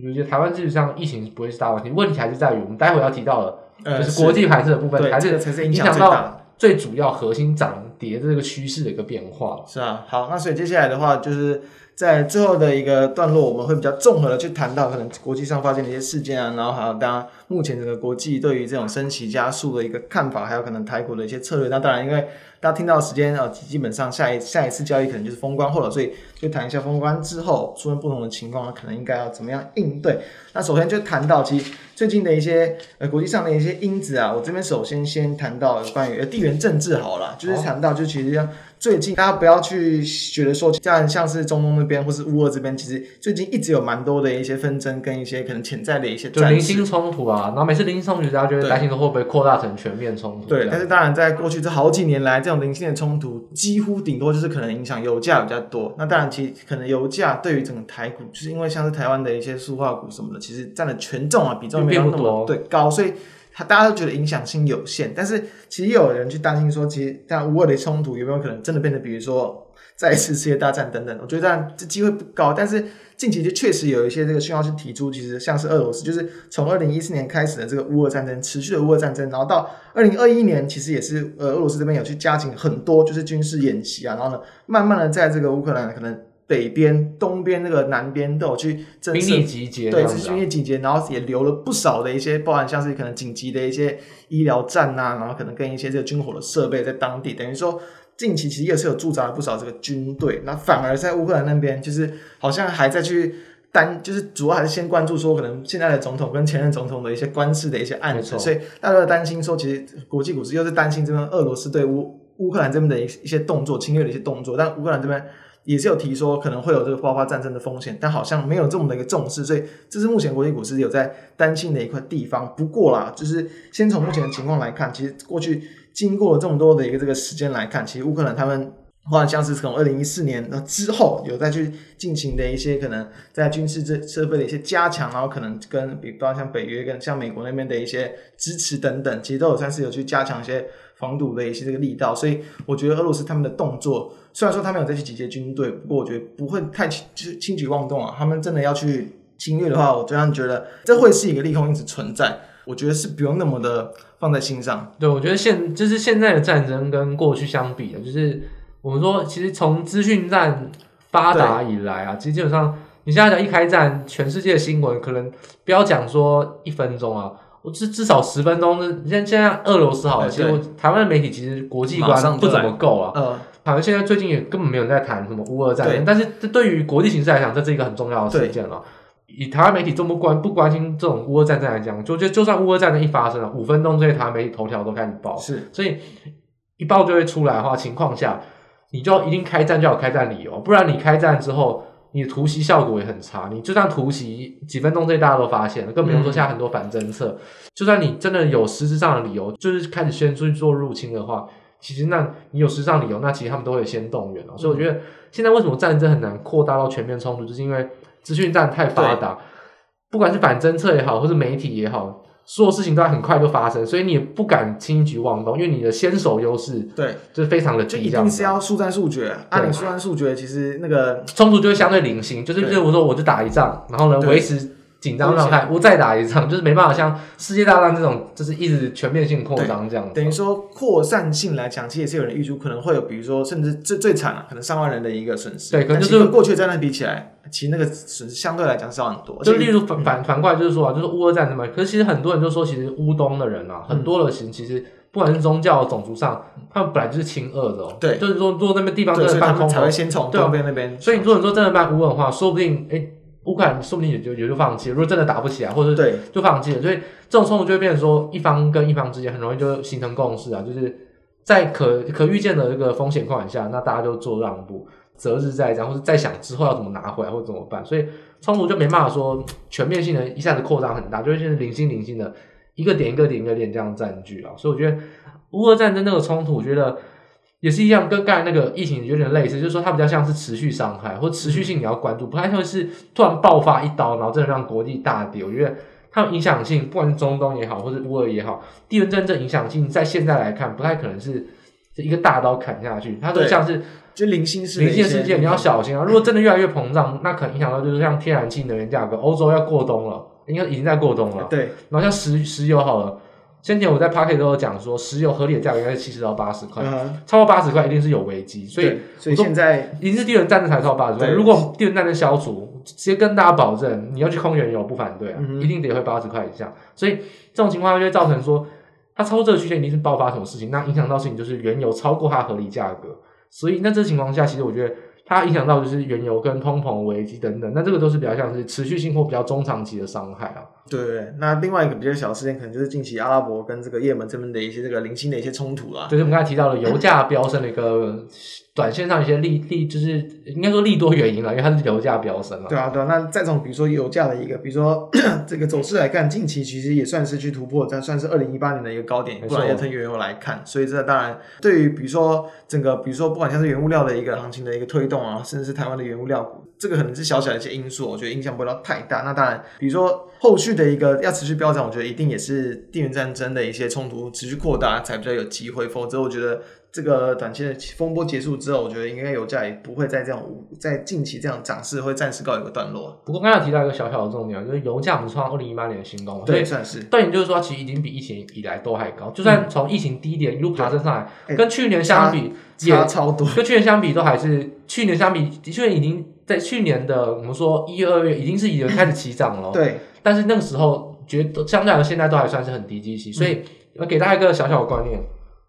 我觉得台湾基本上疫情不会是大问题。问题还是在于我们待会要提到的，就是国际盘势的部分，还是才是影响到。最主要核心涨跌这个趋势的一个变化。是啊，好，那所以接下来的话就是。在最后的一个段落，我们会比较综合的去谈到可能国际上发生的一些事件啊，然后还有当然目前整个国际对于这种升息加速的一个看法，还有可能台股的一些策略。那当然，因为大家听到的时间啊，基本上下一下一次交易可能就是封关后了，所以就谈一下封关之后出现不同的情况，可能应该要怎么样应对。那首先就谈到其实最近的一些呃国际上的一些因子啊，我这边首先先谈到关于地缘政治好了，就是谈到就其实。最近大家不要去觉得说，像像是中东那边或是乌俄这边，其实最近一直有蛮多的一些纷争跟一些可能潜在的一些就零星冲突啊。然后每次零星冲突，大家就会担心说会不会扩大成全面冲突。对，但是当然在过去这好几年来，这种零星的冲突几乎顶多就是可能影响油价比较多。那当然，其实可能油价对于整个台股，就是因为像是台湾的一些塑化股什么的，其实占的权重啊比重没有那么对高，所以。他大家都觉得影响性有限，但是其实也有人去担心说，其实像乌俄的冲突有没有可能真的变得，比如说 *laughs* 再一次世界大战等等？我觉得这样这机会不高。但是近期就确实有一些这个讯号是提出，其实像是俄罗斯，就是从二零一四年开始的这个乌俄战争，持续的乌俄战争，然后到二零二一年，其实也是呃俄罗斯这边有去加紧很多就是军事演习啊，然后呢，慢慢的在这个乌克兰可能。北边、东边、那个南边都有去兵力集结，对，是军力集结，然后也留了不少的一些，包含像是可能紧急的一些医疗站呐、啊，然后可能跟一些这个军火的设备在当地，等于说近期其实也是有驻扎了不少这个军队。那反而在乌克兰那边，就是好像还在去担，就是主要还是先关注说可能现在的总统跟前任总统的一些官司的一些案子，所以大家都担心说，其实国际股市又是担心这边俄罗斯对乌乌克兰这边的一一些动作，侵略的一些动作，但乌克兰这边。也是有提说可能会有这个爆发战争的风险，但好像没有这么的一个重视，所以这是目前国际股市有在担心的一块地方。不过啦，就是先从目前的情况来看，其实过去经过了这么多的一个这个时间来看，其实乌克兰他们或者像是从二零一四年之后有再去进行的一些可能在军事这设备的一些加强，然后可能跟比方像北约跟像美国那边的一些支持等等，其实都有算是有去加强一些防堵的一些这个力道。所以我觉得俄罗斯他们的动作。虽然说他们有再去集结军队，不过我觉得不会太轻，就是轻举妄动啊。他们真的要去侵略的话，我这样觉得这会是一个利空一直存在。我觉得是不用那么的放在心上。对，我觉得现就是现在的战争跟过去相比啊，就是我们说，其实从资讯战发达以来啊，其实基本上你现在讲一开战，全世界的新闻可能不要讲说一分钟啊，我至至少十分钟。现现在俄罗斯好了，其实台湾的媒体其实国际观不怎么够啊。嗯。好像现在最近也根本没有人在谈什么乌俄战争，但是这对于国际形势来讲，这是一个很重要的事件了。以台湾媒体这么关不关心这种乌俄战争来讲，就就就算乌俄战争一发生了，五分钟之内台湾媒体头条都开始报，是，所以一报就会出来的话，情况下你就一定开战就要有开战理由，不然你开战之后，你的突袭效果也很差。你就算突袭几分钟之内大家都发现了，更不用说现在很多反侦测，就算你真的有实质上的理由，就是开始先出去做入侵的话。其实，那你有实质上理由，那其实他们都会先动员了。嗯、所以我觉得，现在为什么战争很难扩大到全面冲突，就是因为资讯战太发达，不管是反侦测也好，或是媒体也好，所有事情都在很快就发生，所以你也不敢轻举妄动，因为你的先手优势对，就是非常的低，就一定是要速战速决。按、啊、你速战速决，其实那个冲突就会相对零星，就是比如我说我就打一仗，然后呢维持。紧张状态，我再打一场，就是没办法像世界大战这种，就是一直全面性扩张这样子。等于说扩散性来讲，其实也是有人预估可能会有，比如说甚至最最惨了，可能上万人的一个损失。对，可能就是跟过去的战争比起来，其实那个损失相对来讲是要很多。就例如反反反过来就是说啊，就是乌俄战争嘛。可是其实很多人就说，其实乌东的人啊，很多的其实其实不管是宗教种族上，他们本来就是亲俄的。哦。对，就是说如果那边地方真的办空，才会先从东边那边。所以你说你说真的办乌俄的话，说不定哎。乌克兰说不定也就也就放弃了。如果真的打不起来，或者对，就放弃了。所以这种冲突就会变成说，一方跟一方之间很容易就形成共识啊，就是在可可预见的这个风险况下，那大家就做让步，择日再战，或者再想之后要怎么拿回来或者怎么办。所以冲突就没办法说全面性的一下子扩张很大，就会变成零星零星的一个点一个点一个点这样占据啊。所以我觉得乌俄战争那个冲突，我觉得。也是一样，跟刚才那个疫情有点类似，就是说它比较像是持续伤害或持续性你要关注，不太像是突然爆发一刀，然后真的让国际大跌。我觉得它有影响性，不管是中东也好，或者乌尔也好，地缘政治影响性在现在来看不太可能是一个大刀砍下去，它都像是就零星事零星事件，你要小心啊！如果真的越来越膨胀，那可能影响到就是像天然气能源价格，欧洲要过冬了，应该已经在过冬了。对，然后像石石油好了。先前我在 Pocket 都有讲说，石油合理的价格应该是七十到八十块，嗯、超过八十块一定是有危机，所以所以现在已经是地缘战争才超过八十块。如果地缘战争消除，直接跟大家保证，你要去空原油不反对啊，嗯、一定得会八十块以下。所以这种情况就会造成说，它超过这个区间一定是爆发什么事情，那影响到事情就是原油超过它合理价格。所以那这情况下，其实我觉得。它影响到就是原油跟通膨危机等等，那这个都是比较像是持续性或比较中长期的伤害啊。对，对，那另外一个比较小的事件，可能就是近期阿拉伯跟这个也门这边的一些这个零星的一些冲突啦。就是我们刚才提到了油价飙升的一个短线上一些利利，就是应该说利多原因了，因为它是油价飙升了。对啊，对啊。那再从比如说油价的一个，比如说 *coughs* 这个走势来看，近期其实也算是去突破，但算是二零一八年的一个高点。不然要从原油来看，所以这当然对于比如说整个，比如说不管像是原物料的一个行情的一个推动啊，甚至是台湾。的原物料股，这个可能是小小的一些因素，我觉得影响不到太大。那当然，比如说后续的一个要持续飙涨，我觉得一定也是地缘战争的一些冲突持续扩大才比较有机会。否则，我觉得这个短期的风波结束之后，我觉得应该油价也不会再这样，在近期这样涨势会暂时告一个段落。不过刚才提到一个小小的重点，就是油价不是创二零一八年的新高，对，算是。但也就是说，其实已经比疫情以来都还高。就算从疫情低点一路爬升上来，跟去年相比差超多，跟去年相比都还是去年相比的确已经。在去年的我们说一二月已经是已经开始起涨了，对。*laughs* 但是那个时候觉得相对来说现在都还算是很低基期，所以我给大家一个小小的观念，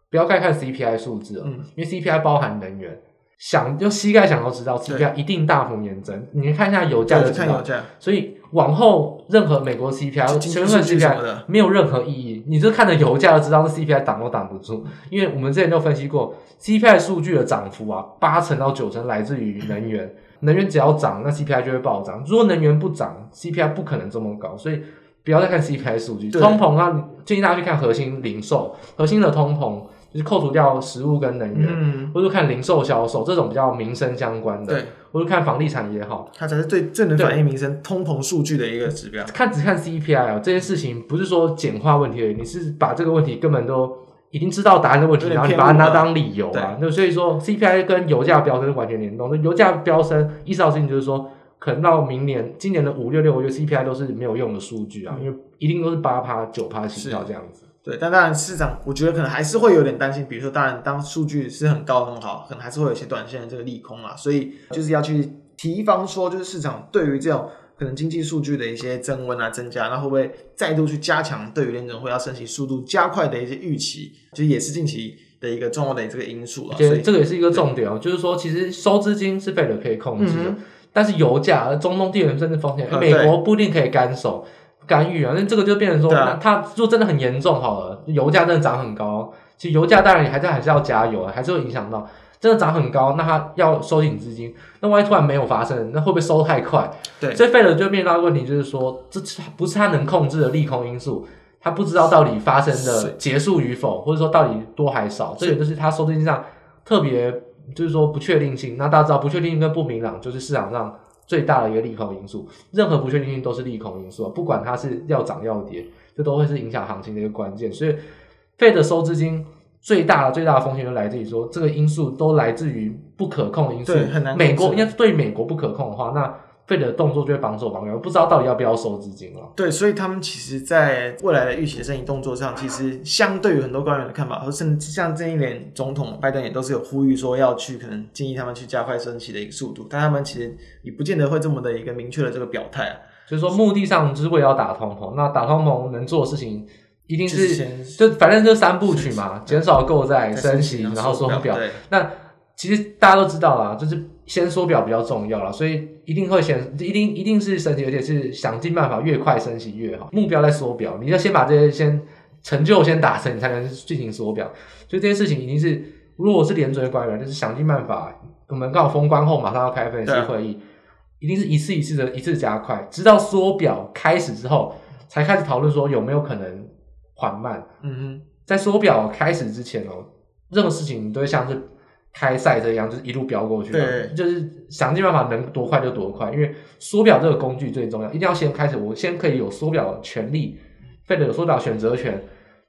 不要看看 CPI 数字了，嗯，因为 CPI 包含能源，想用膝盖想都知道 CPI 一定大幅年增。你看一下油价就知道，所以往后任何美国 CPI、全球 CPI 没有任何意义，你就看着油价就知道是 CPI 挡都挡不住，因为我们之前就分析过 CPI 数据的涨幅啊，八成到九成来自于能源。能源只要涨，那 CPI 就会暴涨。如果能源不涨，CPI 不可能这么高。所以不要再看 CPI 数据，通膨啊，建议大家去看核心零售，核心的通膨就是扣除掉食物跟能源，嗯、或者看零售销售这种比较民生相关的，对，或者看房地产也好，它才是最最能反映民生通膨数据的一个指标。看只看 CPI 啊，这件事情不是说简化问题而已，你是把这个问题根本都。已经知道答案的问题，然后你把它拿当理由啊，那所以说 CPI 跟油价飙升是完全联动。那油价飙升，意思到事情就是说，可能到明年、今年的五六六，我觉得 CPI 都是没有用的数据啊，因为一定都是八趴、九趴起跳这样子。对，但当然市场我觉得可能还是会有点担心，比如说，当然当数据是很高很好，可能还是会有一些短线的这个利空啊，所以就是要去提防说，就是市场对于这种。可能经济数据的一些增温啊、增加，那会不会再度去加强对于联准会要升息速度加快的一些预期？就也是近期的一个重要的这个因素了。所以这个也是一个重点哦，就是说，其实收资金是费的可以控制的，嗯、但是油价、中东地缘政治风险，美国不一定可以干手干预啊。那这个就变成说，它如果真的很严重好了，油价真的涨很高，其实油价当然你还是还是要加油啊，还是会影响到。真的涨很高，那它要收紧资金，那万一突然没有发生，那会不会收太快？对，所以费德就面临到问题，就是说，这不是他能控制的利空因素，他不知道到底发生的结束与否，或者说到底多还少，这也就是他收资金上特别就是说不确定性。那大家知道，不确定性跟不明朗就是市场上最大的一个利空因素，任何不确定性都是利空因素，不管它是要涨要跌，这都会是影响行情的一个关键。所以费的收资金。最大的最大的风险就来自于说，这个因素都来自于不可控因素。对，很难。美国应该对美国不可控的话，那费德的动作就会绑手绑脚，不知道到底要不要收资金了。对，所以他们其实，在未来的预期的升息动作上，其实相对于很多官员的看法，或甚至像这一年总统拜登也都是有呼吁说要去可能建议他们去加快升息的一个速度，但他们其实也不见得会这么的一个明确的这个表态啊。就是说，目的上就是为了要打通膨，那打通膨能做的事情。一定是就反正就三部曲嘛，减少购债、升息，然后缩表。那其实大家都知道啦，就是先缩表比较重要啦，所以一定会先一定一定是升息，而且是想尽办法越快升级越好。目标在缩表，你要先把这些先成就先达成，你才能进行缩表。所以这件事情一定是，如果我是联准官员，就是想尽办法。我们刚好封关后马上要开分析会议，一定是一次一次的一次加快，直到缩表开始之后，才开始讨论说有没有可能。缓慢，嗯哼，在缩表开始之前哦，任何事情都会像是开赛车一样，就是一路飙过去，对，就是想尽办法能多快就多快，因为缩表这个工具最重要，一定要先开始，我先可以有缩表的权利，费德有缩表选择权。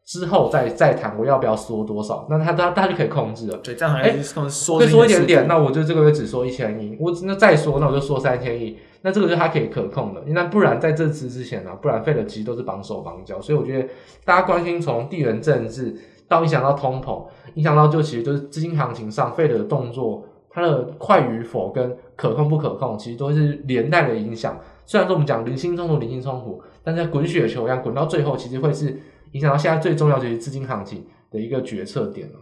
之后再再谈我要不要缩多少，那他他他就可以控制了。对，这样好像是缩，会缩一点点，那我就这个月只缩一千亿，我那再缩，那我就缩三千亿，那这个就是他可以可控的。那不然在这次之前呢、啊，不然费的其实都是绑手绑脚，所以我觉得大家关心从地缘政治到影响到通膨，影响到就其实就是资金行情上费的动作，它的快与否跟可控不可控，其实都是连带的影响。虽然说我们讲零星冲突，零星冲突，但在滚雪球一样滚到最后，其实会是。影响到现在最重要就是资金行情的一个决策点了。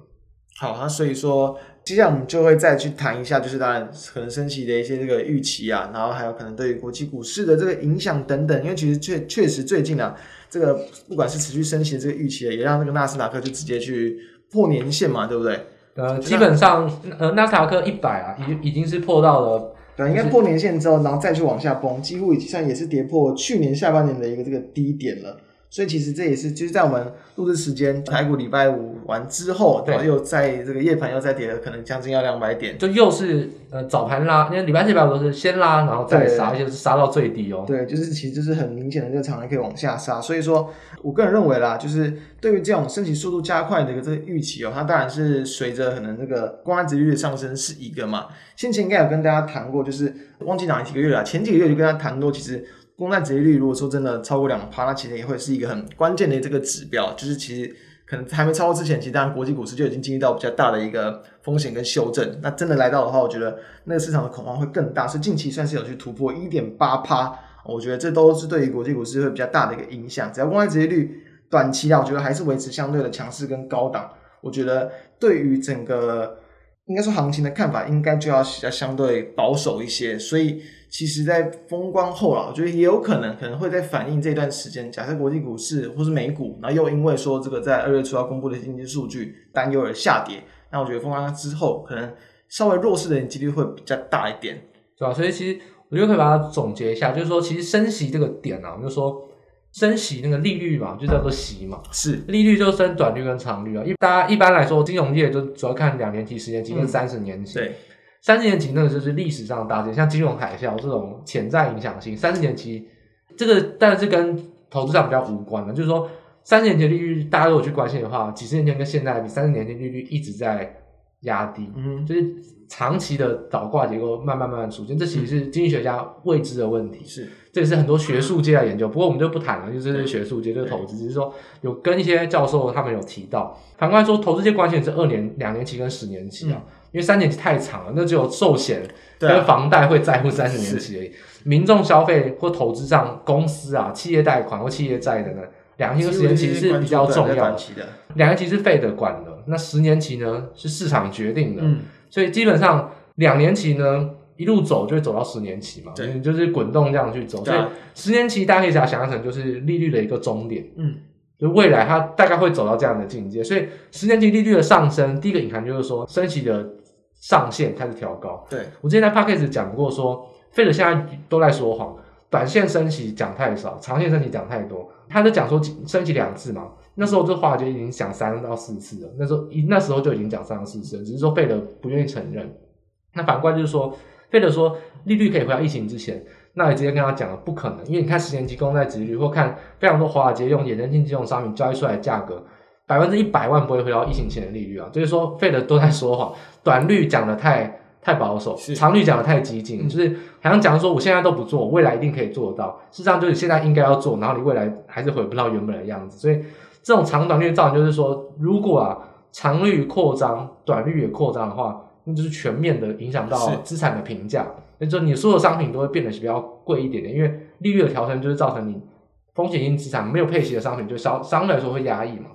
好，那所以说接下来我们就会再去谈一下，就是当然可能升息的一些这个预期啊，然后还有可能对于国际股市的这个影响等等。因为其实确确实最近啊，这个不管是持续升息的这个预期，也让这个纳斯达克就直接去破年线嘛，对不对？呃，基本上呃纳斯达克一百啊，已已经是破到了，对，应该破年线之后，然后再去往下崩，几乎已经算也是跌破去年下半年的一个这个低点了。所以其实这也是就是在我们录制时间，台股礼拜五完之后，然后又在这个夜盘又再跌了，可能将近要两百点，就又是呃早盘拉，因为礼拜四、礼拜五都是先拉，然后再杀，就是杀到最低哦。对，就是其实就是很明显的这个长线可以往下杀。所以说我个人认为啦，就是对于这种升息速度加快的一个这个预期哦，它当然是随着可能这个公债殖利率的上升是一个嘛。先前应该有跟大家谈过，就是忘记哪几个月了，前几个月就跟他谈过，其实。公债殖利率如果说真的超过两趴，那其实也会是一个很关键的这个指标。就是其实可能还没超过之前，其实当然国际股市就已经经历到比较大的一个风险跟修正。那真的来到的话，我觉得那个市场的恐慌会更大。所以近期算是有去突破一点八趴，我觉得这都是对于国际股市会比较大的一个影响。只要公债殖利率短期啊，我觉得还是维持相对的强势跟高档。我觉得对于整个应该说行情的看法，应该就要比较相对保守一些。所以。其实，在封关后啊，我觉得也有可能可能会在反映这段时间。假设国际股市或是美股，然后又因为说这个在二月初要公布的经济数据担忧而下跌，那我觉得封关之后，可能稍微弱势的几率会比较大一点，对吧？所以其实我觉得可以把它总结一下，就是说，其实升息这个点啊，我们就说升息那个利率嘛，就叫做息嘛，是利率就升短率跟长率啊。一大家一般来说，金融业就主要看两年期、十年期跟三十年期。嗯、对。三十年期那个就是历史上的大件，像金融海啸这种潜在影响性。三十年期这个但是跟投资上比较无关的，就是说三十年期利率大家如果去关心的话，几十年前跟现在比，三十年期利率一直在压低，嗯，就是长期的倒挂结构慢慢慢慢出现，这其实是经济学家未知的问题，是。这也是很多学术界的研究。不过我们就不谈了，就是学术界就是投资，只是说有跟一些教授他们有提到，反过来说，投资界关心的是二年、两年期跟十年期啊。嗯。因为三年期太长了，那只有寿险跟房贷会在乎三十年期而已。民众消费或投资上，公司啊、企业贷款或企业债的呢，两年期和十年期是比较重要的。两年期是费德管的，那十年期呢是市场决定的。嗯，所以基本上两年期呢一路走就会走到十年期嘛，对，就是滚动这样去走。所以十年期大家可以想象成就是利率的一个终点。嗯。就未来它大概会走到这样的境界，所以十年期利率的上升，第一个隐含就是说升息的上限开始调高。对，我之前在 Podcast 讲过说，费德现在都在说谎，短线升息讲太少，长线升息讲太多。他就讲说升息两次嘛，那时候这话就已经讲三到四次了，那时候一那时候就已经讲三到四次了，只是说费德不愿意承认。那反观就是说，费德说利率可以回到疫情之前。那你直接跟他讲了，不可能，因为你看十年期公债殖利率，或看非常多华尔街用衍生性金融商品交易出来的价格，百分之一百万不会回到疫情前的利率啊。就是说，费德都在说谎，短率讲的太太保守，长率讲的太激进，就是好像讲说我现在都不做，未来一定可以做得到。事实上，就是现在应该要做，然后你未来还是回不到原本的样子。所以这种长短率造成就是说，如果啊长率扩张，短率也扩张的话，那就是全面的影响到资产的评价。那就你所有商品都会变得比较贵一点点，因为利率的调升就是造成你风险性资产没有配息的商品就相相对来说会压抑嘛。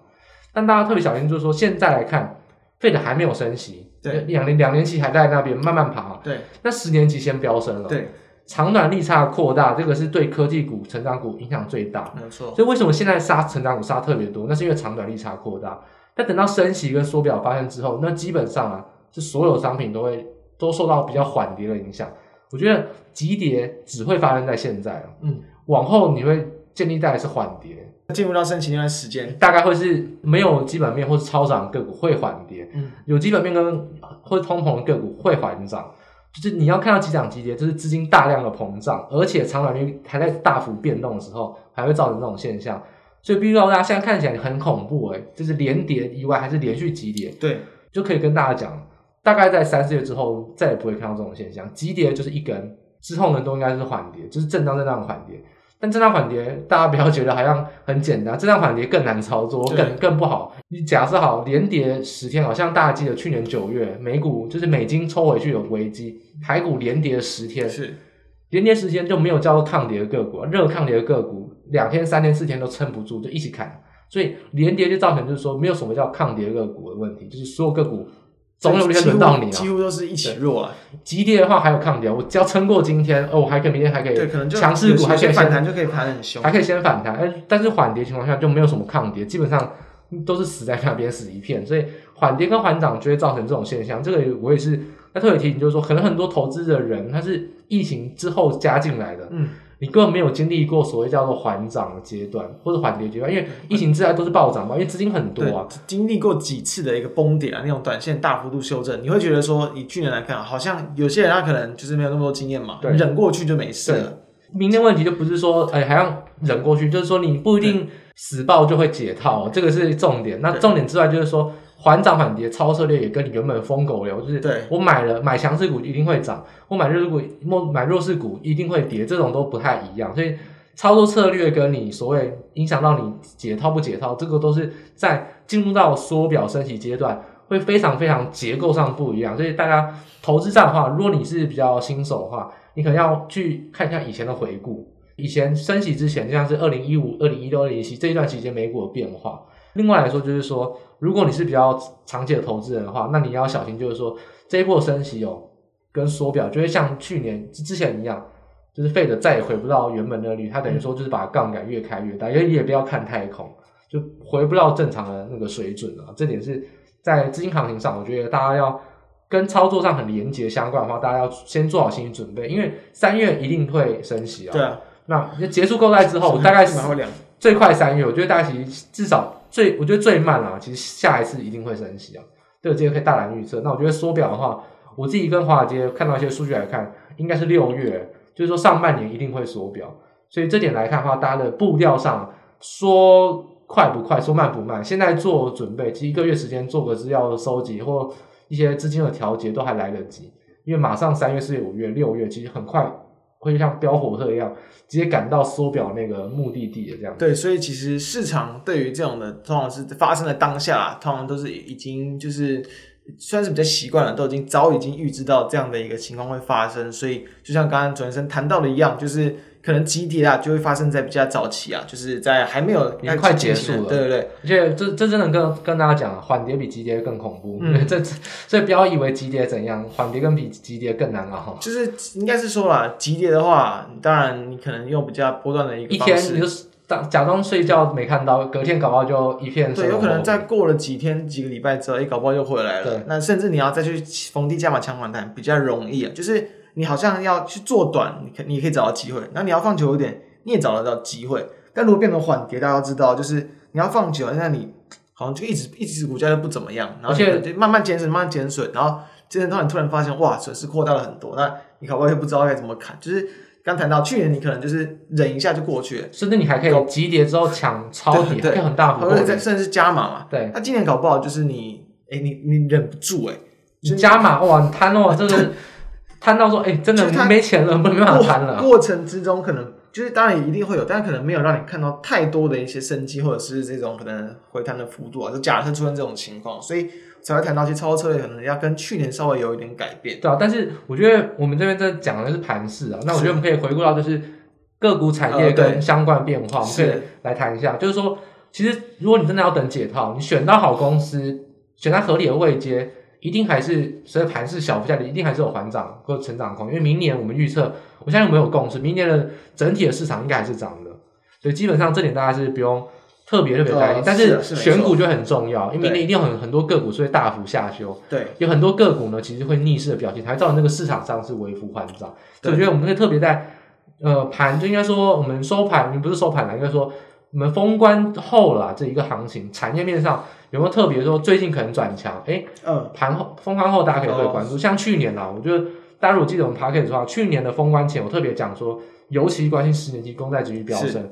但大家特别小心，就是说现在来看，费的还没有升息，对，两年两年期还在那边慢慢爬，对，那十年期先飙升了，对，长短利差扩大，这个是对科技股、成长股影响最大，没错。所以为什么现在杀成长股杀特别多？那是因为长短利差扩大。但等到升息跟缩表发生之后，那基本上啊，是所有商品都会都受到比较缓跌的影响。我觉得急跌只会发生在现在，嗯，往后你会建立在是缓跌，进入到升息那段时间，大概会是没有基本面或是超涨个股会缓跌，嗯，有基本面跟或通膨的个股会缓涨，就是你要看到急涨急跌，就是资金大量的膨胀，而且长短率还在大幅变动的时候，还会造成这种现象。所以必须要大家现在看起来很恐怖诶、欸，就是连跌以外还是连续急跌，对，就可以跟大家讲，大概在三四月之后再也不会看到这种现象，急跌就是一根，之后呢都应该是缓跌，就是震荡震荡缓跌。但震荡反跌，大家不要觉得好像很简单，震荡反跌更难操作，更更不好。你假设好连跌十天，好像大家记得去年九月美股就是美金抽回去有危机，台股连跌十天，是连跌十天就没有叫做抗跌的个股，热抗跌的个股。两天、三天、四天都撑不住，就一起砍，所以连跌就造成就是说没有什么叫抗跌个股的问题，就是所有个股总有一天轮到你了，几乎都是一起弱啊。急跌的话还有抗跌，我只要撑过今天，哦，我还可以明天还可以，对，可能就强势股还可以反弹，就可以盘很凶，还可以先反弹，但但是缓跌情况下就没有什么抗跌，基本上都是死在那边死一片，所以缓跌跟缓涨就会造成这种现象。这个我也是那特别提醒，就是说可能很多投资的人他是疫情之后加进来的，嗯。你根本没有经历过所谓叫做缓涨的阶段或者缓跌阶段，因为疫情之外都是暴涨嘛，因为资金很多啊。经历过几次的一个崩点啊，那种短线大幅度修正，你会觉得说，以去年来看，好像有些人他可能就是没有那么多经验嘛，对，忍过去就没事了。明天问题就不是说，哎，还要忍过去，就是说你不一定死抱就会解套，这个是重点。那重点之外就是说。缓涨缓跌，超策略也跟你原本的疯狗流，就是我买了买强势股一定会涨，我买弱势股买弱势股一定会跌，这种都不太一样。所以操作策略跟你所谓影响到你解套不解套，这个都是在进入到缩表升息阶段，会非常非常结构上不一样。所以大家投资上的话，如果你是比较新手的话，你可能要去看一下以前的回顾，以前升息之前，就像是二零一五、二零一六、二零一七这一段期间美股的变化。另外来说，就是说，如果你是比较长期的投资人的话，那你要小心，就是说这一波升息哦，跟缩表就会像去年之前一样，就是 Fed 再也回不到原本的率，它等于说就是把杠杆越开越大，因为你也不要看太空，就回不到正常的那个水准了。这点是在资金行情上，我觉得大家要跟操作上很连结相关的话，大家要先做好心理准备，因为三月一定会升息啊。对啊，那结束购债之后，大概是最快三月，我觉得大概其实至少。最我觉得最慢啊，其实下一次一定会升息啊，这个这个可以大胆预测。那我觉得缩表的话，我自己跟华尔街看到一些数据来看，应该是六月，就是说上半年一定会缩表。所以这点来看的话，大家的步调上说快不快，说慢不慢，现在做准备，其实一个月时间做个资料的收集或一些资金的调节都还来得及，因为马上三月、四月、五月、六月，其实很快。会像飙火车一样，直接赶到缩表那个目的地的这样。对，所以其实市场对于这种的，通常是发生的当下，通常都是已经就是算是比较习惯了，都已经早已经预知到这样的一个情况会发生。所以就像刚刚主持人谈到的一样，就是。可能急跌啊，就会发生在比较早期啊，就是在还没有快，快结束了，对对对。而且这这真的跟跟大家讲，缓跌比急跌更恐怖。嗯，这所以不要以为急跌怎样，缓跌跟比急跌更难熬。就是应该是说啦，急跌的话，当然你可能用比较波段的一个方式，一天你就当假装睡觉没看到，隔天搞不好就一片。对，有可能再过了几天几个礼拜之后，一搞不好就回来了。对，那甚至你要再去逢低加码抢反弹，比较容易啊，就是。你好像要去做短，你可你可以找到机会。那你要放久一点，你也找得到机会。但如果变成缓跌，大家都知道，就是你要放久，那你好像就一直一直股价就不怎么样，然后就慢慢减损，慢慢减损，然后今天突然突然发现，哇，损失扩大了很多。那你搞不好就不知道该怎么砍。就是刚谈到去年，你可能就是忍一下就过去了，甚至你还可以急跌之后抢超跌，对，很大幅度，甚至是加码嘛。对，那今年搞不好就是你，哎、欸，你你忍不住、欸，哎，你加码哇，你贪哦，这个。*laughs* 摊到说，哎、欸，真的没钱了，没没办法摊了。过程之中，可能就是当然也一定会有，但可能没有让你看到太多的一些生机，或者是这种可能回弹的幅度啊。就假设出现这种情况，所以才会谈到，其实操作策略可能要跟去年稍微有一点改变。对啊，但是我觉得我们这边在讲的是盘势啊，那我觉得我们可以回顾到就是个股产业跟相关变化，我们可以来谈一下。就是说，其实如果你真的要等解套，你选到好公司，选在合理的位阶。一定还是所以盘是小幅下跌，一定还是有缓涨或成长空。因为明年我们预测，我相信我们有共识，明年的整体的市场应该还是涨的。所以基本上这点大家是不用特别特别担心。但是选股就很重要，因为明年一定有很很多个股是会大幅下修。对，有很多个股呢，其实会逆势的表现，才造成那个市场上是微幅缓涨。所以我觉得我们可以特别在呃盘就应该说我们收盘，不是收盘了，应该说我们封关后了这一个行情，产业面上有没有特别说最近可能转强？哎，嗯，盘后封关后大家可以特别关注，哦、像去年啊，我觉得大家如果记得我们 Podcast 的话，去年的封关前我特别讲说，尤其关心十年期公债殖利率飙升。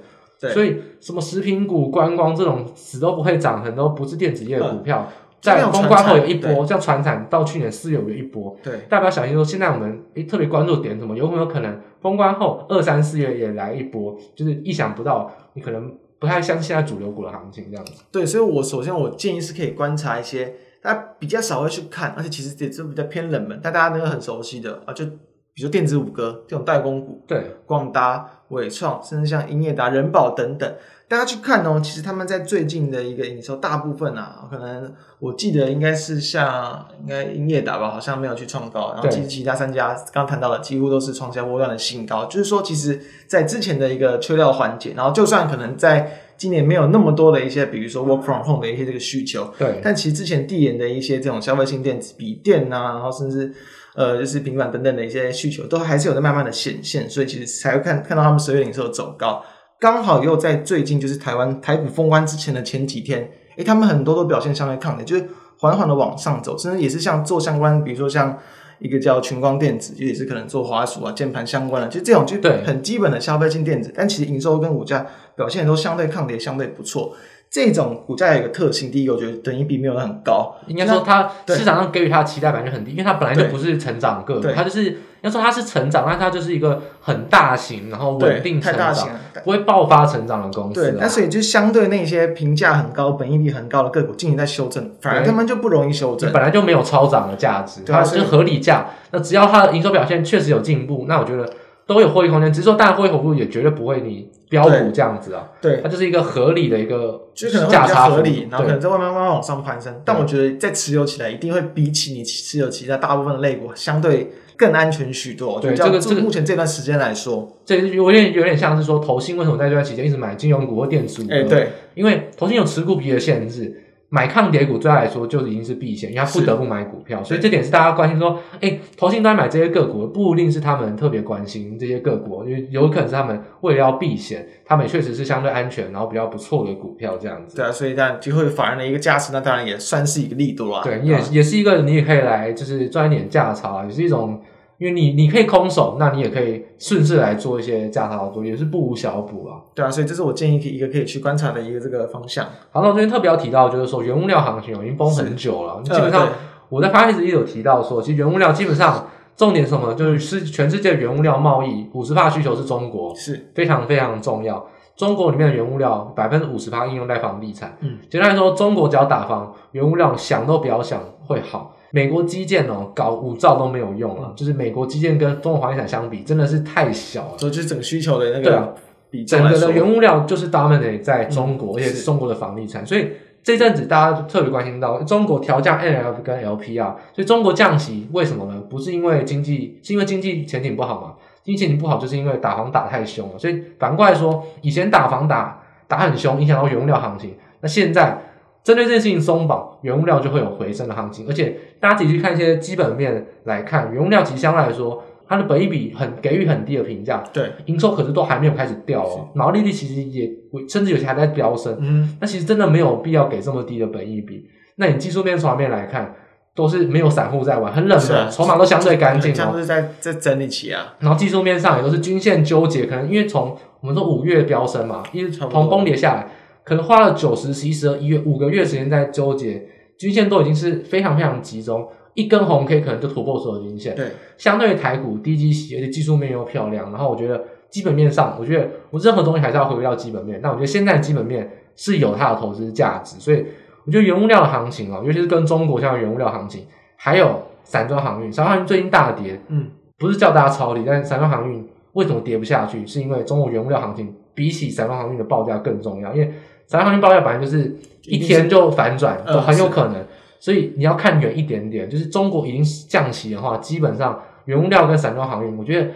所以什么食品股、观光这种死都不会涨，很多不是电子业的股票，嗯、在封关后有一波，像船产到去年四月有一波，对，大家要小心说，现在我们诶特别关注点什么？有没有可能封关后二三四月也来一波？就是意想不到，你可能不太像现在主流股的行情这样子。对，所以我首先我建议是可以观察一些大家比较少会去看，而且其实也是比较偏冷门，但大家那个很熟悉的啊，就比如说电子五哥这种代工股，对，广达。伟创，甚至像英业达、人保等等，大家去看哦。其实他们在最近的一个营收，大部分啊，可能我记得应该是像应该英业达吧，好像没有去创高。然后其实其他三家刚刚谈到的，几乎都是创下波段的新高。就是说，其实，在之前的一个缺料环节，然后就算可能在今年没有那么多的一些，比如说 work from home 的一些这个需求，对。但其实之前递延的一些这种消费性电子、笔电呐、啊，然后甚至。呃，就是平板等等的一些需求，都还是有在慢慢的显现，所以其实才会看看到他们十月营收走高，刚好又在最近就是台湾台股封关之前的前几天，诶，他们很多都表现相对抗跌，就是缓缓的往上走，甚至也是像做相关，比如说像一个叫群光电子，就也是可能做滑鼠啊、键盘相关的，就这种就很基本的消费性电子，但其实营收跟股价表现都相对抗跌，相对不错。这种股价有一个特性，第一个我觉得等一比没有很高，应该说它市场上给予它的期待感就很低，因为它本来就不是成长个股，它就是要说它是成长，那它就是一个很大型，然后稳定成长，不会爆发成长的公司。对，那所以就相对那些评价很高、本益比很高的个股进行在修正，反而他们就不容易修正，本来就没有超涨的价值，它是合理价。那只要它的营收表现确实有进步，那我觉得。都有获利空间，只是说，当然获利幅度也绝对不会你标股这样子啊。对，它就是一个合理的一个价差合理，然后可能在慢慢慢慢往上攀升。但我觉得在持有起来，一定会比起你持有其他大部分的类股相对更安全许多。对，这个这个目前这段时间来说，这有点有点像是说，投信为什么在这段期间一直买金融股或电子股？哎，对，因为投信有持股比的限制。买抗跌股对他来说就已经是避险，因为他不得不买股票，所以这点是大家关心说，哎，投信都在买这些个股，不一定是他们特别关心这些个股，因为有可能是他们为了要避险，他们也确实是相对安全，然后比较不错的股票这样子。对啊，所以这样机会反而的一个加持，那当然也算是一个力度啊。对，也也是一个你也可以来就是赚一点价差，也是一种。因为你你可以空手，那你也可以顺势来做一些价差操作，也是不无小补啊。对啊，所以这是我建议一个可以去观察的一个这个方向。好，那我这边特别要提到，就是说原物料行情已经崩很久了。基本上我在发帖时也有提到说，其实原物料基本上重点是什么？就是世全世界原物料贸易五十趴需求是中国，是非常非常重要。中国里面的原物料百分之五十趴应用在房地产。嗯，简单来说，中国只要打房，原物料想都不要想会好。美国基建哦，搞五兆都没有用了，就是美国基建跟中国房地产相比，真的是太小了。所以就是整个需求的那个比重，整个的原物料就是 dominate 在中国，而且是中国的房地产。所以这阵子大家特别关心到中国调降 MLF 跟 LPR，所以中国降息为什么呢？不是因为经济，是因为经济前景不好嘛？经济前景不好，就是因为打房打太凶了。所以反过来说，以前打房打打很凶，影响到原物料行情。那现在。针对这件事情松绑，原物料就会有回升的行情，而且大家自己去看一些基本面来看，原物料其实相对来说，它的本益比很给予很低的评价，对，营收可是都还没有开始掉哦，毛利率其实也甚至有些还在飙升，嗯，那其实真的没有必要给这么低的本益比。那你技术面从面来看，都是没有散户在玩，很冷门，筹码都相对干净，像是在在整理期啊。然后技术面上也都是均线纠结，可能因为从我们说五月飙升嘛，一直从崩跌下来。可能花了九十、十一、十二、一月五个月时间在纠结，均线都已经是非常非常集中，一根红 K 可能就突破所有均线。对，相对于台股低基期，而且技术面又漂亮，然后我觉得基本面上，我觉得我任何东西还是要回归到基本面。但我觉得现在基本面是有它的投资价值，所以我觉得原物料的行情哦，尤其是跟中国像原物料行情，还有散装航运，散装航运最近大跌，嗯，不是叫大家抄底，但是散装航运为什么跌不下去？是因为中国原物料行情比起散装航运的报价更重要，因为散装航运报价本来就是一天就反转，都很有可能，所以你要看远一点点。就是中国已经降息的话，基本上原物料跟散装航运，我觉得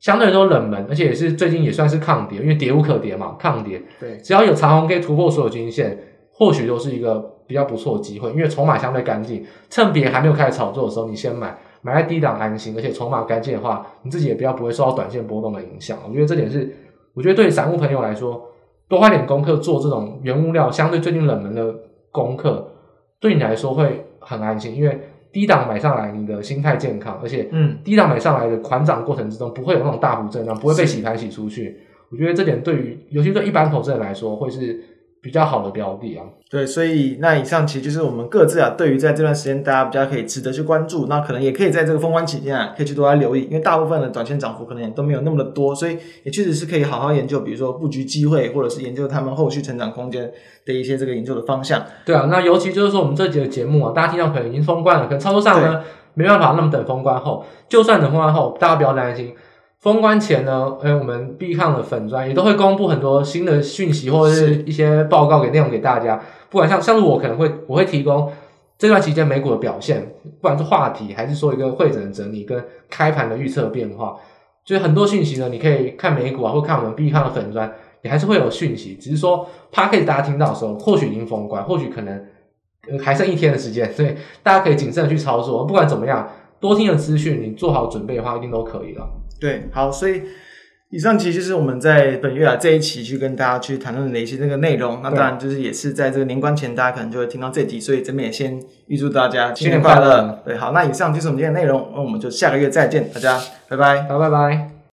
相对来说冷门，而且也是最近也算是抗跌，因为跌无可跌嘛，抗跌。对，只要有长虹可以突破所有均线，或许都是一个比较不错的机会，因为筹码相对干净，趁别人还没有开始炒作的时候，你先买，买在低档安心，而且筹码干净的话，你自己也比较不会受到短线波动的影响。我觉得这点是，我觉得对散户朋友来说，多花点功课做这种原物料相对最近冷门的功课，对你来说会很安心，因为低档买上来，你的心态健康，而且嗯，低档买上来的款涨过程之中不会有那种大幅震荡，不会被洗盘洗出去。我觉得这点对于，尤其对一般投资人来说，会是。比较好的标的啊，对，所以那以上其实就是我们各自啊，对于在这段时间大家比较可以值得去关注，那可能也可以在这个封关期间啊，可以去多来留意，因为大部分的短线涨幅可能也都没有那么的多，所以也确实是可以好好研究，比如说布局机会，或者是研究他们后续成长空间的一些这个研究的方向。对啊，那尤其就是说我们这集的节目啊，大家听到可能已经封关了，可能操作上呢没办法那么等封关后，就算等封关后，大家不要担心。封关前呢，哎，我们必抗的粉专也都会公布很多新的讯息或者是一些报告给内容给大家。不管像像是我可能会我会提供这段期间美股的表现，不管是话题还是说一个汇整的整理跟开盘的预测变化，就是很多讯息呢，你可以看美股啊，或看我们必抗的粉专，也还是会有讯息。只是说 Podcast 大家听到的时候，或许已经封关，或许可能还剩一天的时间，所以大家可以谨慎的去操作。不管怎么样，多听的资讯，你做好准备的话，一定都可以了。对，好，所以以上其实就是我们在本月啊这一期去跟大家去谈论的一些这个内容。那当然就是也是在这个年关前，大家可能就会听到这集，所以这边也先预祝大家新年快乐。对，好，那以上就是我们今天的内容，那我们就下个月再见，大家拜拜，好，拜拜。